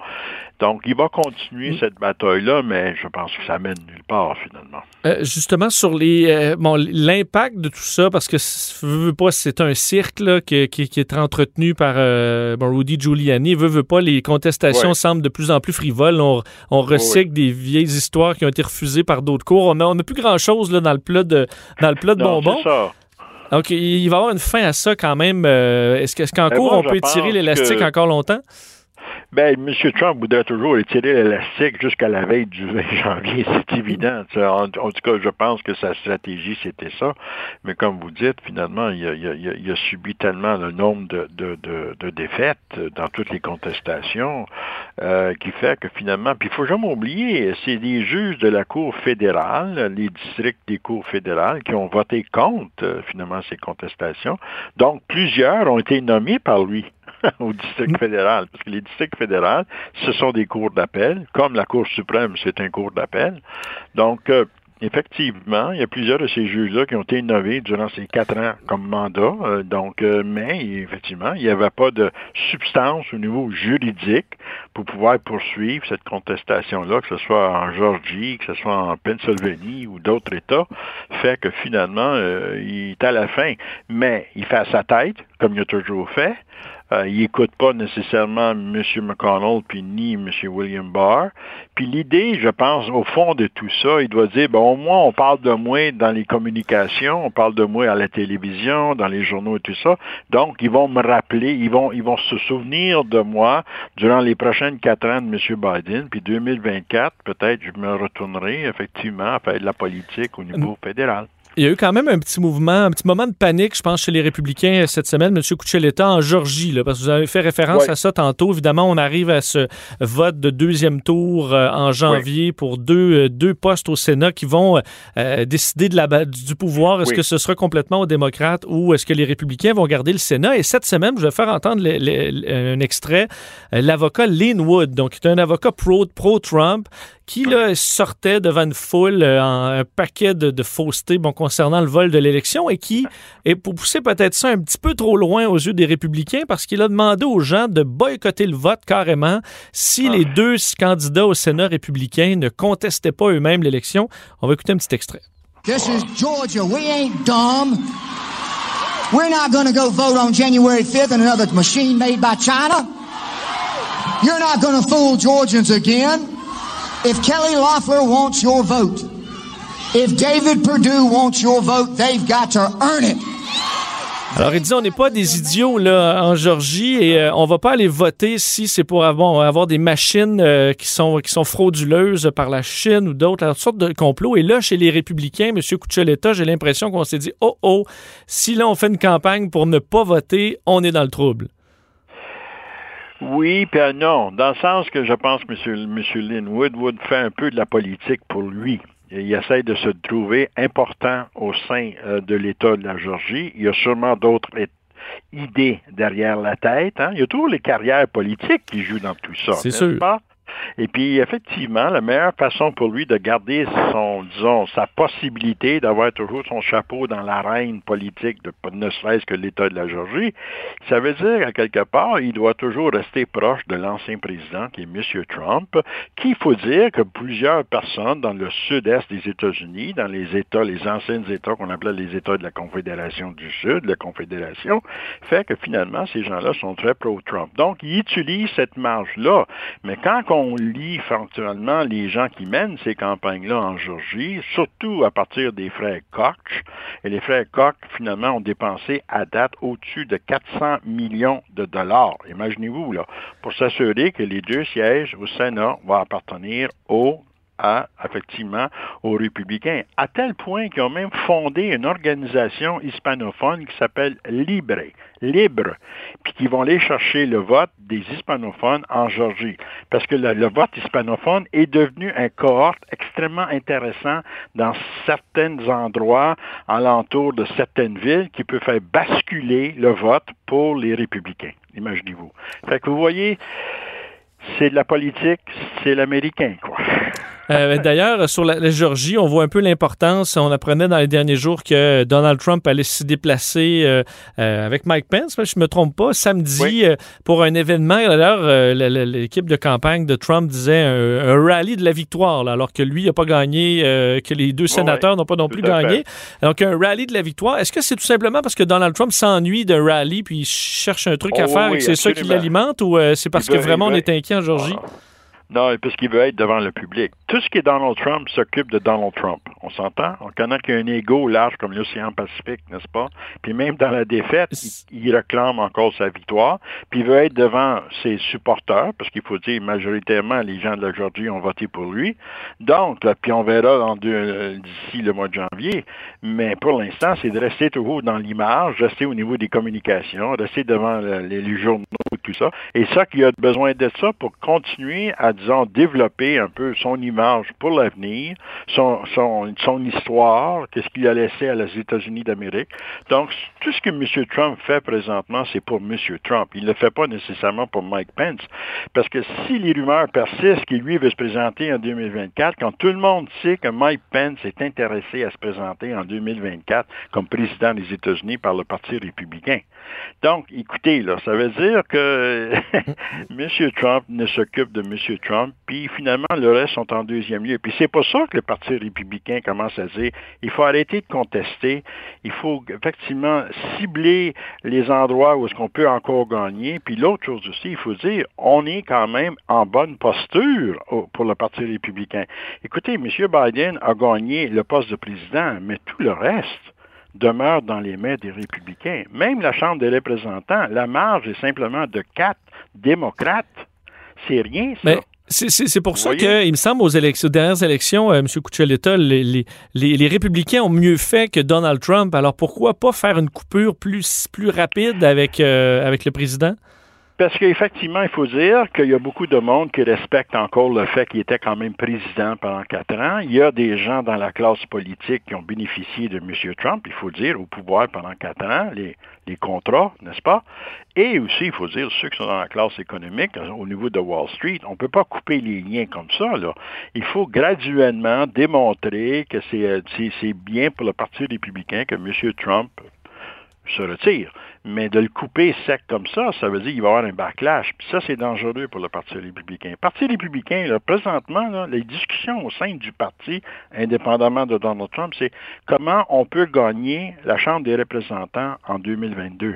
Donc, il va continuer cette bataille-là, mais je pense que ça mène nulle part, finalement. Euh, justement, sur les euh, bon, l'impact de tout ça, parce que veux, veux pas, c'est un cirque là, qui, qui- qui est entretenu par euh, bon, Rudy Giuliani. Veut, veut pas, les contestations Ouais. semblent de plus en plus frivoles. On, on recycle des vieilles histoires qui ont été refusées par d'autres cours. On n'a on a plus grand-chose là, dans le plat de, dans le plat de Non, bonbons. ça. Donc, il va y avoir une fin à ça quand même. Est-ce que- est-ce qu'en Ben, cours, on peut étirer pense l'élastique que- encore longtemps? Ben, M. Trump voudrait toujours étirer l'élastique jusqu'à la veille du 20 janvier, c'est évident. En, tout cas, je pense que sa stratégie, c'était ça. Mais comme vous dites, finalement, il a, subi tellement le nombre de, de- de- de défaites dans toutes les contestations euh, qui fait que finalement, puis il faut jamais oublier, c'est des juges de la Cour fédérale, les districts des cours fédérales, qui ont voté contre euh, finalement ces contestations. Donc, plusieurs ont été nommés par lui au district fédéral, parce que les districts fédéraux, ce sont des cours d'appel, comme la Cour suprême, c'est un cours d'appel. Donc, euh, effectivement, il y a plusieurs de ces juges-là qui ont été nommés durant ces quatre ans comme mandat. euh, donc, euh, mais effectivement, il n'y avait pas de substance au niveau juridique pour pouvoir poursuivre cette contestation-là, que ce soit en Georgie, que ce soit en Pennsylvanie ou d'autres États, fait que finalement, euh, il est à la fin. Mais il fait à sa tête, comme il a toujours fait. Euh, il n'écoute pas nécessairement M. McConnell puis ni M. William Barr. Puis l'idée, je pense, au fond de tout ça, il doit dire, bon, au moins, on parle de moi dans les communications, on parle de moi à la télévision, dans les journaux et tout ça. Donc, ils vont me rappeler, ils vont, ils vont se souvenir de moi durant les prochaines quatre ans de M. Biden. Puis 2024, peut-être, je me retournerai effectivement à faire de la politique au niveau fédéral. Il y a eu quand même un petit mouvement, un petit moment de panique, je pense, chez les Républicains euh, cette semaine, M. Kucheleta en Georgie, là, parce que vous avez fait référence à ça tantôt. Évidemment, on arrive à ce vote de deuxième tour euh, en janvier pour deux, euh, deux postes au Sénat qui vont euh, décider de la, du pouvoir. Est-ce Oui. que ce sera complètement aux démocrates ou est-ce que les républicains vont garder le Sénat? Et cette semaine, je vais faire entendre un extrait. L'avocat Lynn Wood, donc qui est un avocat pro- pro-Trump, qui là, sortait devant une foule euh, en un paquet de, de faussetés bon, concernant le vol de l'élection et qui, et pour pousser peut-être ça un petit peu trop loin aux yeux des républicains, parce qu'il a demandé aux gens de boycotter le vote carrément si les deux candidats au Sénat républicain ne contestaient pas eux-mêmes l'élection. On va écouter un petit extrait. This is Georgia. We ain't dumb. We're not going to go vote on January 5th in another machine made by China. You're not going to fool Georgians again. If Kelly Loeffler wants your vote, if David Perdue wants your vote, they've got to earn it. Alors, il dit on n'est pas des idiots là, en Georgie et euh, on va pas aller voter si c'est pour avoir, des machines euh, qui, sont, qui sont frauduleuses par la Chine ou d'autres, sortes de complots. Et là, chez les républicains, M. Cuccioletta, j'ai l'impression qu'on s'est dit oh oh, si là on fait une campagne pour ne pas voter, on est dans le trouble. Oui, puis euh, non, dans le sens que je pense que M. Monsieur Lynn Woodwood fait un peu de la politique pour lui. Il essaie de se trouver important au sein euh, de l'État de la Georgie. Il y a sûrement d'autres idées derrière la tête. Hein. Il y a toujours les carrières politiques qui jouent dans tout ça. C'est sûr. Pas? Et puis, effectivement, la meilleure façon pour lui de garder son, disons, sa possibilité d'avoir toujours son chapeau dans l'arène politique, de, ne serait-ce que l'État de la Géorgie, ça veut dire, à quelque part, il doit toujours rester proche de l'ancien président, qui est M. Trump, qui, faut dire que plusieurs personnes dans le sud-est des États-Unis, dans les États, les anciens États qu'on appelait les États de la Confédération du Sud, la Confédération, fait que finalement, ces gens-là sont très pro-Trump. Donc, il utilise cette marge-là. Mais quand lit factuellement les gens qui mènent ces campagnes-là en Georgie, surtout à partir des frères Koch. Et les frères Koch, finalement, ont dépensé à date au-dessus de 400 millions de dollars. Imaginez-vous, là, pour s'assurer que les deux sièges au Sénat vont appartenir aux à, effectivement, aux républicains, à tel point qu'ils ont même fondé une organisation hispanophone qui s'appelle Libre, Libre, puis qui vont aller chercher le vote des hispanophones en Georgie. Parce que le, le vote hispanophone est devenu un cohorte extrêmement intéressant dans certains endroits alentour de certaines villes qui peut faire basculer le vote pour les républicains. Imaginez-vous. Fait que vous voyez, c'est de la politique, c'est l'américain, quoi. Euh, D'ailleurs, sur la, la, Géorgie, on voit un peu l'importance. On apprenait dans les derniers jours que Donald Trump allait se déplacer euh, euh, avec Mike Pence, mais je me trompe pas, samedi Oui. euh, pour un événement. D'ailleurs, euh, l'équipe de campagne de Trump disait un, un rallye de la victoire, là, alors que lui n'a pas gagné, euh, que les deux sénateurs n'ont pas non plus à gagné. Donc, un rallye de la victoire. Est-ce que c'est tout simplement parce que Donald Trump s'ennuie d'un rallye puis il cherche un truc à Oh faire oui, et que c'est ça qui l'alimente ou c'est parce Il que veut- vraiment il on veut- est inquiet en Georgie? Non, parce qu'il veut être devant le public. Tout ce qui est Donald Trump s'occupe de Donald Trump. On s'entend? On connaît qu'il y a un ego large comme l'océan Pacifique, n'est-ce pas? Puis même dans la défaite, il, il réclame encore sa victoire. Puis il veut être devant ses supporters, parce qu'il faut dire majoritairement les gens de la Georgie ont voté pour lui. Donc, là, puis on verra euh, d'ici le mois de janvier. Mais pour l'instant, c'est de rester toujours dans l'image, rester au niveau des communications, rester devant le- les, les journaux et tout ça. Et ça qu'il a besoin de ça pour continuer à, disons, développer un peu son image pour l'avenir, son, son, histoire, qu'est-ce qu'il a laissé à les États-Unis d'Amérique. Donc, tout ce que M. Trump fait présentement, c'est pour M. Trump. Il ne le fait pas nécessairement pour Mike Pence. Parce que si les rumeurs persistent qu'il lui veut se présenter en 2024, quand tout le monde sait que Mike Pence est intéressé à se présenter en 2024 comme président des États-Unis par le Parti républicain. Donc, écoutez, là, ça veut dire que M. Trump ne s'occupe de M. Trump, puis finalement, le reste sont en deuxième lieu. Puis c'est pour ça que le Parti républicain commence à dire, il faut arrêter de contester, il faut effectivement cibler les endroits où est-ce qu'on peut encore gagner. Puis l'autre chose aussi, il faut dire, on est quand même en bonne posture pour le Parti républicain. Écoutez, M. Biden a gagné le poste de président, mais tout le reste demeure dans les mains des républicains. Même la Chambre des représentants, la marge est simplement de quatre démocrates. C'est rien, ça. C'est- pour ça voyez? que, il me semble, aux, élections, aux dernières élections, euh, M. Cuccioletta, les, les, les- les républicains ont mieux fait que Donald Trump. Alors pourquoi pas faire une coupure plus, plus rapide avec, euh, avec le président? Parce qu'effectivement, il faut dire qu'il y a beaucoup de monde qui respecte encore le fait qu'il était quand même président pendant quatre ans. Il y a des gens dans la classe politique qui ont bénéficié de M. Trump, il faut dire, au pouvoir pendant quatre ans, les, contrats, n'est-ce pas? Et aussi, il faut dire, ceux qui sont dans la classe économique, au niveau de Wall Street, on ne peut pas couper les liens comme ça. Là. Il faut graduellement démontrer que c'est, c'est bien pour le Parti républicain que M. Trump se retire. Mais de le couper sec comme ça, ça veut dire qu'il va y avoir un backlash. Puis ça, c'est dangereux pour le Parti républicain. Le Parti républicain, là, présentement, les discussions au sein du parti, indépendamment de Donald Trump, c'est comment on peut gagner la Chambre des représentants en 2022.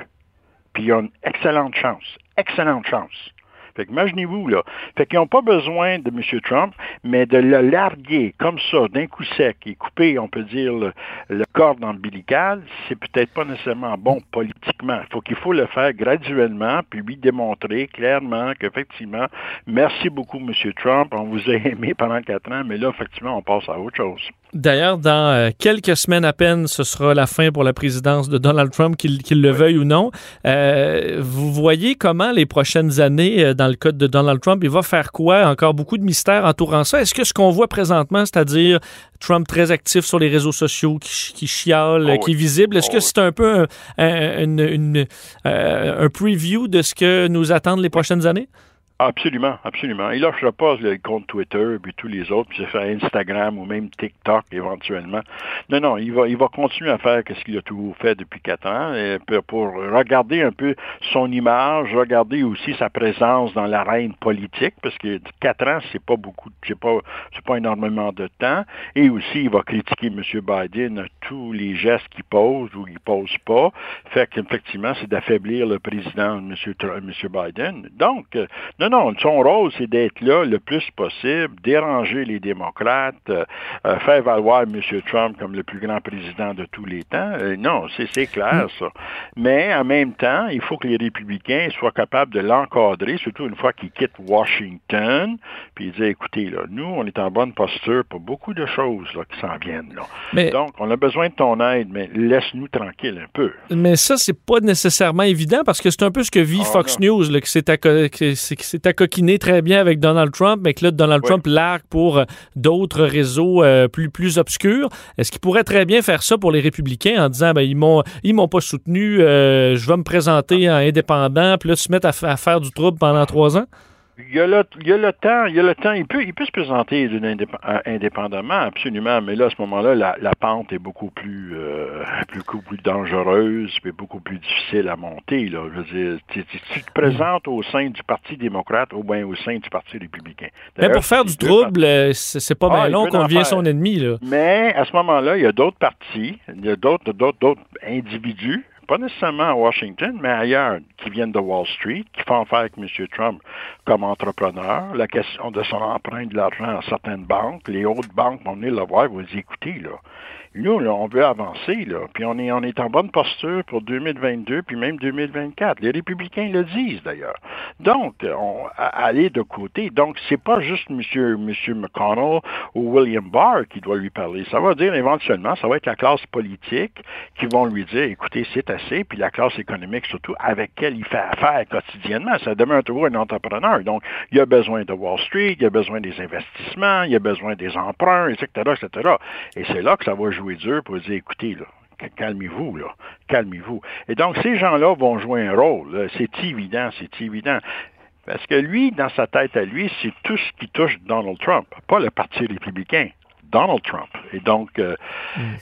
Puis il y a une excellente chance, excellente chance fait imaginez-vous, là. Fait qu'ils n'ont pas besoin de M. Trump, mais de le larguer comme ça, d'un coup sec, et couper, on peut dire, le, le corde ombilical, c'est peut-être pas nécessairement bon politiquement. Il faut qu'il faut le faire graduellement, puis lui démontrer clairement qu'effectivement, merci beaucoup, M. Trump, on vous a aimé pendant quatre ans, mais là, effectivement, on passe à autre chose. D'ailleurs, dans euh, quelques semaines à peine, ce sera la fin pour la présidence de Donald Trump, qu'il le veuille ou non. Euh, vous voyez comment les prochaines années, euh, dans le cas de Donald Trump, il va faire quoi? Encore beaucoup de mystères entourant ça. Est-ce que ce qu'on voit présentement, c'est-à-dire Trump très actif sur les réseaux sociaux, qui, qui chiale, Oh qui est visible, est-ce Oh que oui. c'est un peu un, un- une- une, euh, un preview de ce que nous attendent les prochaines années? Absolument, absolument. Il lâchera pas le compte Twitter puis tous les autres, puis faire Instagram ou même TikTok éventuellement. Non, non, il va, il va continuer à faire ce qu'il a toujours fait depuis quatre ans et pour, regarder un peu son image, regarder aussi sa présence dans l'arène politique, parce que quatre ans, c'est pas beaucoup, c'est pas, c'est pas énormément de temps. Et aussi, il va critiquer M. Biden à tous les gestes qu'il pose ou qu'il pose pas. Fait qu'effectivement, c'est d'affaiblir le président, M. M. Biden. Donc, non, non, son rôle, c'est d'être là le plus possible, déranger les démocrates, euh, euh, faire valoir M. Trump comme le plus grand président de tous les temps. Euh, non, c'est c'est clair, ça. Mais en même temps, il faut que les républicains soient capables de l'encadrer, surtout une fois qu'il quitte Washington, puis il dit, écoutez, là, nous, on est en bonne posture pour beaucoup de choses là, qui s'en viennent. Là. Mais- Donc, on a besoin de ton aide, mais laisse-nous tranquille un peu. Mais ça, c'est pas nécessairement évident parce que c'est un peu ce que vit Ah, Fox non. News, là, qui s'est s'est accoquiné très bien avec Donald Trump, mais que là, Donald. Trump largue pour euh, d'autres réseaux euh, plus, plus obscurs. Est-ce qu'il pourrait très bien faire ça pour les républicains en disant, ben, ils m'ont, ils m'ont pas soutenu, euh, je vais me présenter en indépendant, puis là, se mettre à, à faire du trouble pendant trois ans? Il y, a le, il y a le temps, il y a le temps. Il peut, il peut se présenter euh, indépendamment, absolument, mais là, à ce moment-là, la, la pente est beaucoup plus, euh, beaucoup plus dangereuse, puis beaucoup plus difficile à monter. Là. Je veux dire, tu, tu- tu te présentes au sein du Parti démocrate ou bien au sein du Parti républicain. Mais pour faire du trouble, euh, c'est pas Ah, bien il long qu'on en devient son ennemi, là. mais à ce moment-là, il y a d'autres partis, il y a d'autres, d'autres, d'autres individus, pas nécessairement à Washington, mais ailleurs, qui viennent de Wall Street, qui font affaire avec M. Trump comme entrepreneur. La question de son empreinte de l'argent à certaines banques, les autres banques vont venir le voir et vont dire, écoutez, là, nous, là, on veut avancer, là, puis on est, on est en bonne posture pour 2022, puis même 2024. Les républicains le disent, d'ailleurs. Donc, on, aller de côté. Donc, c'est pas juste M. Monsieur, McConnell ou William Barr qui doit lui parler. Ça va dire éventuellement, ça va être la classe politique qui vont lui dire, écoutez, c'est assez, puis la classe économique surtout avec laquelle il fait affaire quotidiennement. Ça demeure toujours un entrepreneur. Donc, il a besoin de Wall Street, il a besoin des investissements, il a besoin des emprunts, etc., etc. Et c'est là que ça va jouer dur pour dire, écoutez, là, calmez-vous, là, calmez-vous. Et donc, ces gens-là vont jouer un rôle. C'est évident, c'est évident. Parce que lui, dans sa tête à lui, c'est tout ce qui touche Donald Trump, pas le Parti républicain. Donald Trump. Et donc, euh,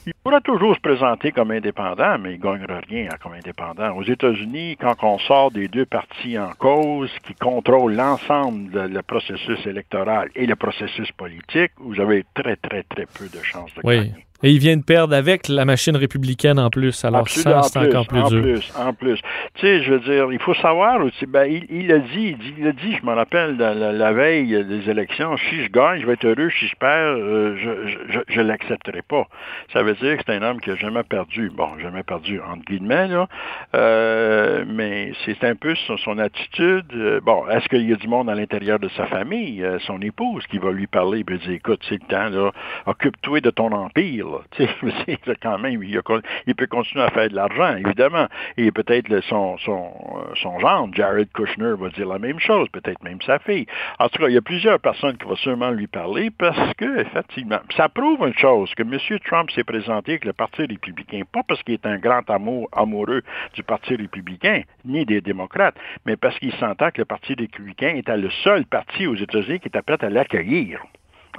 il pourra toujours se présenter comme indépendant, mais il ne gagnera rien comme indépendant. Aux États-Unis, quand on sort des deux partis en cause qui contrôlent l'ensemble le processus électoral et le processus politique, vous avez très, très, très peu de chances de Oui. gagner. Et ils viennent perdre avec la machine républicaine en plus. Alors Absolument, ça, c'est encore plus en dur. plus, en plus. Tu sais, je veux dire, il faut savoir aussi, ben, il, il a dit, il a dit, je me rappelle, la, la- la veille des élections, si je gagne, je vais être heureux, si je perds, euh, je, je, je l'accepterai pas. Ça veut dire que c'est un homme qui a jamais perdu. Bon, jamais perdu, entre guillemets, là. Euh, mais c'est un peu son, son attitude. Euh, Bon, est-ce qu'il y a du monde à l'intérieur de sa famille, euh, son épouse, qui va lui parler et lui dire, écoute, c'est le temps, là, occupe-toi de ton empire, Quand même, il, peut continuer à faire de l'argent, évidemment. Et peut-être son, son, son genre, Jared Kushner, va dire la même chose, peut-être même sa fille. En tout cas, il y a plusieurs personnes qui vont sûrement lui parler parce que, effectivement, ça prouve une chose, que M. Trump s'est présenté avec le Parti républicain, pas parce qu'il est un grand amour, amoureux du Parti républicain, ni des démocrates, mais parce qu'il s'entend que le Parti républicain était le seul parti aux États-Unis qui était prêt à l'accueillir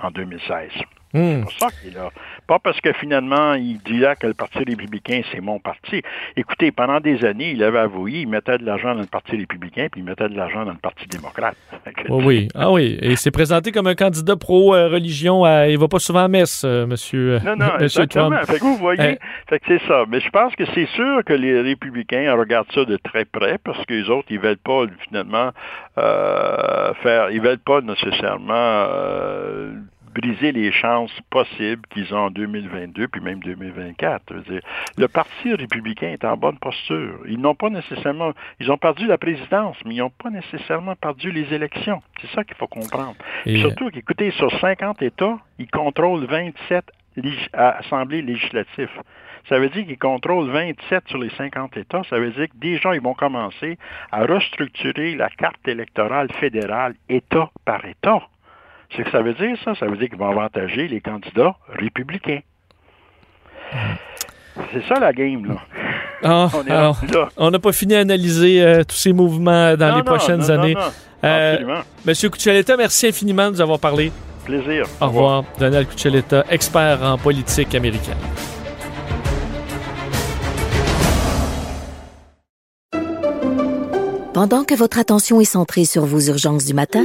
en 2016. C'est pour ça qu'il est là. Pas parce que finalement, il disait que le Parti républicain, c'est mon parti. Écoutez, pendant des années, il avait avoué, il mettait de l'argent dans le Parti républicain, puis il mettait de l'argent dans le Parti démocrate. Oui, oui. Ah oui. Et il s'est présenté comme un candidat pro-religion. à... Il va pas souvent à messe, euh, monsieur, Non, non, monsieur exactement. Trump. Fait que vous voyez, Euh, fait que c'est ça. Mais je pense que c'est sûr que les républicains regardent ça de très près parce que les autres, ils veulent pas finalement euh, faire, ils veulent pas nécessairement euh, briser les chances possibles qu'ils ont en 2022 puis même 2024. Je veux dire, le Parti républicain est en bonne posture. Ils n'ont pas nécessairement, ils ont perdu la présidence, mais ils n'ont pas nécessairement perdu les élections. C'est ça qu'il faut comprendre. Et- Puis surtout qu'écoutez, sur 50 États, ils contrôlent 27 lég- assemblées législatives. Ça veut dire qu'ils contrôlent 27 sur les 50 États. Ça veut dire que déjà, ils vont commencer à restructurer la carte électorale fédérale État par État. C'est ce que ça veut dire, ça? Ça veut dire qu'ils vont avantager les candidats républicains. C'est ça la game, là. Ah, On n'a pas fini à analyser euh, tous ces mouvements dans Non, les non, prochaines non, années. non. Euh, Absolument. Monsieur Cuccioletta, merci infiniment de nous avoir parlé. Plaisir. Au revoir. Donald Cuccioletta, expert en politique américaine. Pendant que votre attention est centrée sur vos urgences du matin,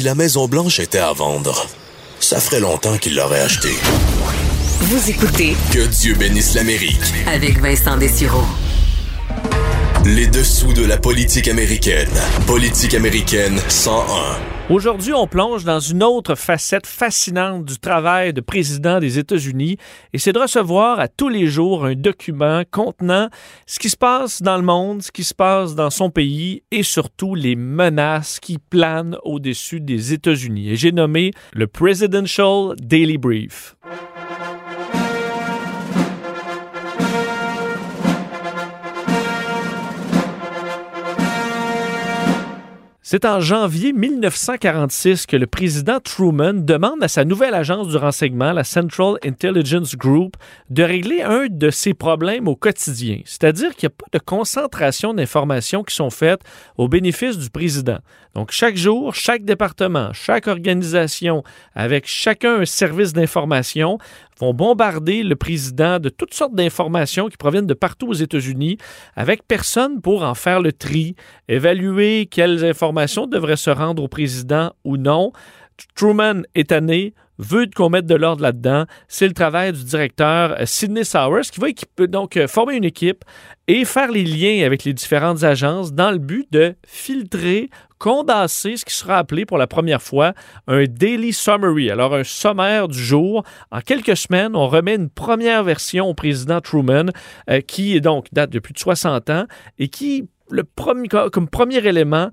Si la Maison Blanche était à vendre, ça ferait longtemps qu'il l'aurait achetée. Vous écoutez Que Dieu bénisse l'Amérique. avec Vincent Dessureau. Les dessous de la politique américaine. Politique américaine 101. Aujourd'hui, on plonge dans une autre facette fascinante du travail de président des États-Unis et c'est de recevoir à tous les jours un document contenant ce qui se passe dans le monde, ce qui se passe dans son pays et surtout les menaces qui planent au-dessus des États-Unis. Et j'ai nommé le Presidential Daily Brief. C'est en janvier 1946 que le président Truman demande à sa nouvelle agence du renseignement, la Central Intelligence Group, de régler un de ses problèmes au quotidien. C'est-à-dire qu'il n'y a pas de concentration d'informations qui sont faites au bénéfice du président. Donc, chaque jour, chaque département, chaque organisation, avec chacun un service d'information, vont bombarder le président de toutes sortes d'informations qui proviennent de partout aux États-Unis, avec personne pour en faire le tri, évaluer quelles informations devraient se rendre au président ou non. Truman est tanné, veut qu'on mette de l'ordre là-dedans. C'est le travail du directeur euh, Sidney Sowers qui va donc euh, former une équipe et faire les liens avec les différentes agences dans le but de filtrer, condenser ce qui sera appelé pour la première fois un daily summary, alors un sommaire du jour. En quelques semaines, on remet une première version au président Truman euh, qui donc date de plus de 60 ans et qui le premier, comme premier élément,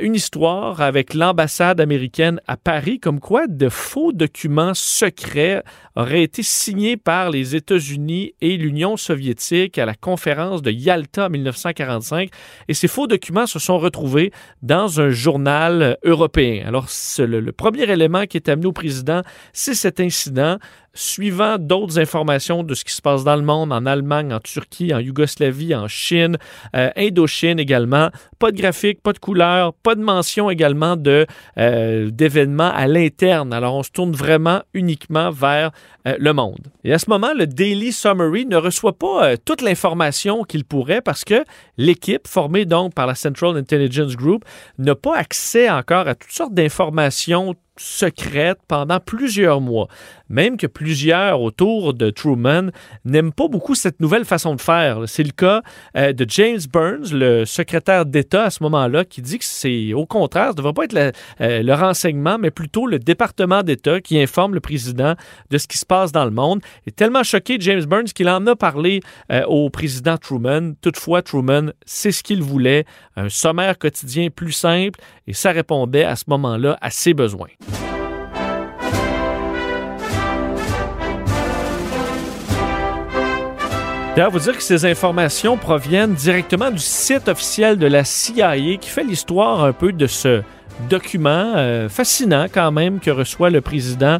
une histoire avec l'ambassade américaine à Paris, comme quoi de faux documents secrets auraient été signés par les États-Unis et l'Union soviétique à la conférence de Yalta en 1945. Et ces faux documents se sont retrouvés dans un journal européen. Alors, le, le premier élément qui est amené au président, c'est cet incident suivant d'autres informations de ce qui se passe dans le monde, en Allemagne, en Turquie, en Yougoslavie, en Chine, euh, Indochine également. Pas de graphique, pas de couleur, pas de mention également de, euh, d'événements à l'interne. Alors, on se tourne vraiment uniquement vers euh, le monde. Et à ce moment, le Daily Summary ne reçoit pas toute l'information qu'il pourrait parce que l'équipe, formée donc par la Central Intelligence Group, n'a pas accès encore à toutes sortes d'informations secrète pendant plusieurs mois. Même que plusieurs autour de Truman n'aiment pas beaucoup cette nouvelle façon de faire. C'est le cas euh, de James Burns, le secrétaire d'État à ce moment-là, qui dit que c'est au contraire, ce ne devrait pas être le, euh, le renseignement, mais plutôt le département d'État qui informe le président de ce qui se passe dans le monde. Il est tellement choqué, James Burns, qu'il en a parlé euh, au président Truman. Toutefois, Truman, c'est ce qu'il voulait, un sommaire quotidien plus simple, et ça répondait à ce moment-là à ses besoins. D'ailleurs, vous dire que ces informations proviennent directement du site officiel de la CIA qui fait l'histoire un peu de ce document euh, fascinant quand même que reçoit le président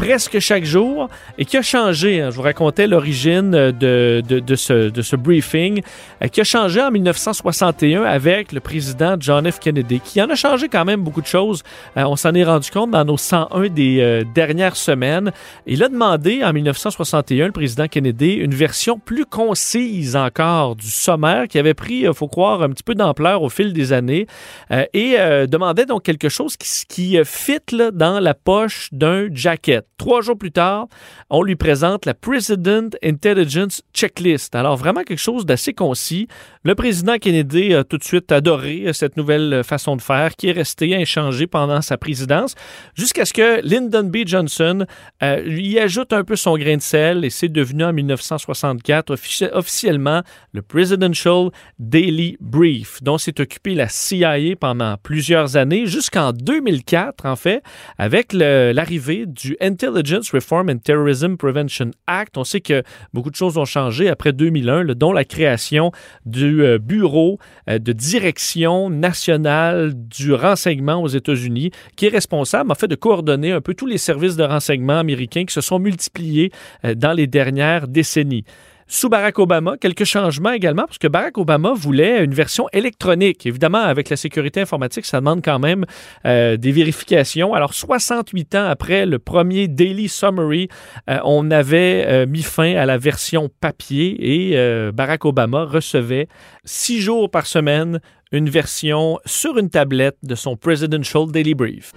presque chaque jour et qui a changé. Hein? je vous racontais l'origine de, de, de, ce, de ce briefing, euh, qui a changé en 1961 avec le président John F. Kennedy, qui en a changé quand même beaucoup de choses. Euh, on s'en est rendu compte dans nos 101 des euh, dernières semaines. Il a demandé en 1961, le président Kennedy, une version plus concise encore du sommaire qui avait pris, il faut croire, un petit peu d'ampleur au fil des années et demandait donc quelque chose qui, qui fit là, dans la poche d'un jacket. Trois jours plus tard, on lui présente la President Intelligence Checklist. Alors vraiment quelque chose d'assez concis. Le président Kennedy a tout de suite adoré cette nouvelle façon de faire qui est restée inchangée pendant sa présidence jusqu'à ce que Lyndon B. Johnson euh, lui ajoute un peu son grain de sel et c'est devenu en 1964 officiellement le Presidential Daily Brief dont s'est occupé la CIA pendant plusieurs années jusqu'en 2004 en fait avec l'arrivée du Intelligence Reform and Terrorism Prevention Act. On sait que beaucoup de choses ont changé après 2001, dont la création du euh, Bureau euh, de direction nationale du renseignement aux États-Unis, qui est responsable, en fait, de coordonner un peu tous les services de renseignement américains qui se sont multipliés euh, dans les dernières décennies sous Barack Obama. Quelques changements également, parce que Barack Obama voulait une version électronique. Évidemment, avec la sécurité informatique, ça demande quand même euh, des vérifications. Alors, 68 ans après le premier Daily Summary, euh, on avait euh, mis fin à la version papier et Barack Obama recevait six jours par semaine une version sur une tablette de son Presidential Daily Brief.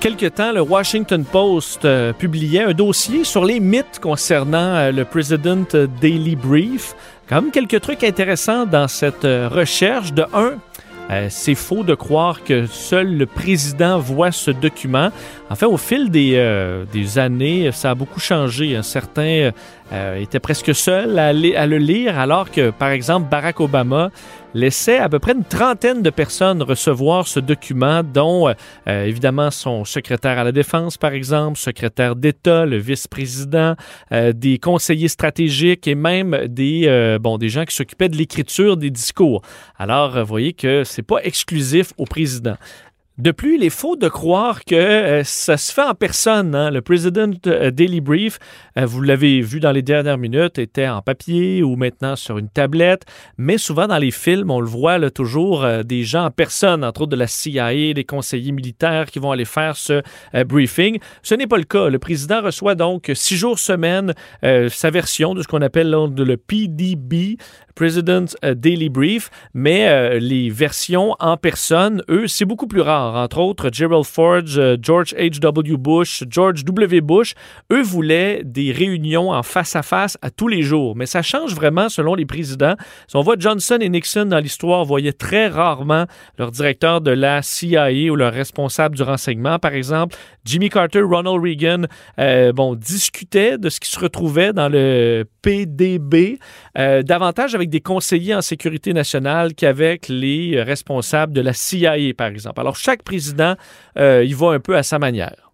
Quelque temps, le Washington Post euh, publiait un dossier sur les mythes concernant euh, le President Daily Brief. Quand même quelques trucs intéressants dans cette euh, recherche. De un, c'est faux de croire que seul le président voit ce document. En fait, au fil des, des années, ça a beaucoup changé. Certains étaient presque seuls à, le lire, alors que, par exemple, Barack Obama laissait à peu près une trentaine de personnes recevoir ce document, dont euh, euh, évidemment son secrétaire à la défense, par exemple, secrétaire d'État, le vice-président, euh, des conseillers stratégiques et même des, bon, des gens qui s'occupaient de l'écriture des discours. Alors, voyez que c'est pas exclusif au président. De plus, il est faux de croire que euh, ça se fait en personne. Hein. Le President euh, Daily Brief, euh, vous l'avez vu dans les dernières minutes, était en papier ou maintenant sur une tablette, mais souvent dans les films, on le voit toujours des gens en personne, entre autres de la CIA, des conseillers militaires qui vont aller faire ce briefing. Ce n'est pas le cas. Le président reçoit donc six jours semaine sa version de ce qu'on appelle le PDB, President's Daily Brief, mais les versions en personne, eux, c'est beaucoup plus rare entre autres Gerald Ford, euh, George H.W. Bush, George W. Bush, eux voulaient des réunions en face à face à tous les jours. Mais ça change vraiment selon les présidents. Si on voit Johnson et Nixon dans l'histoire voyaient très rarement leur directeur de la CIA ou leur responsable du renseignement, par exemple. Jimmy Carter, Ronald Reagan, euh, bon, discutaient de ce qui se retrouvait dans le PDB, euh, davantage avec des conseillers en sécurité nationale qu'avec les responsables de la CIA, par exemple. Alors, chaque président euh, il va un peu à sa manière.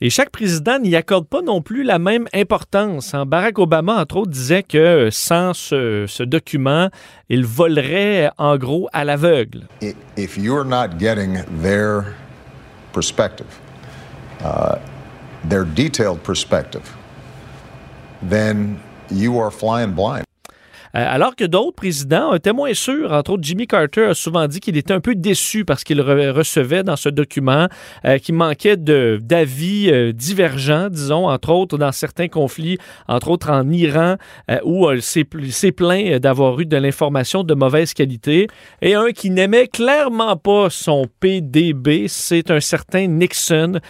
Et chaque président n'y accorde pas non plus la même importance. Hein. Barack Obama, entre autres, disait que sans ce, document, il volerait en gros à l'aveugle. If you're not getting their perspective, uh, their detailed perspective, then you are flying blind. Alors que d'autres présidents étaient moins sûrs. Entre autres, Jimmy Carter a souvent dit qu'il était un peu déçu parce qu'il recevait dans ce document qu'il manquait d'avis divergents, disons, entre autres dans certains conflits, entre autres en Iran, où il s'est plaint d'avoir eu de l'information de mauvaise qualité. Et un qui n'aimait clairement pas son PDB, c'est un certain Nixon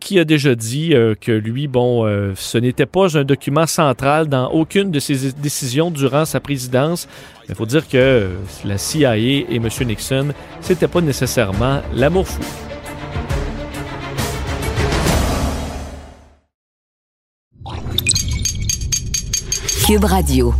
qui a déjà dit que lui, bon, ce n'était pas un document central dans aucune de ses décisions durant sa présidence. Il faut dire que la CIA et M. Nixon, c'était pas nécessairement l'amour fou. Cube Radio.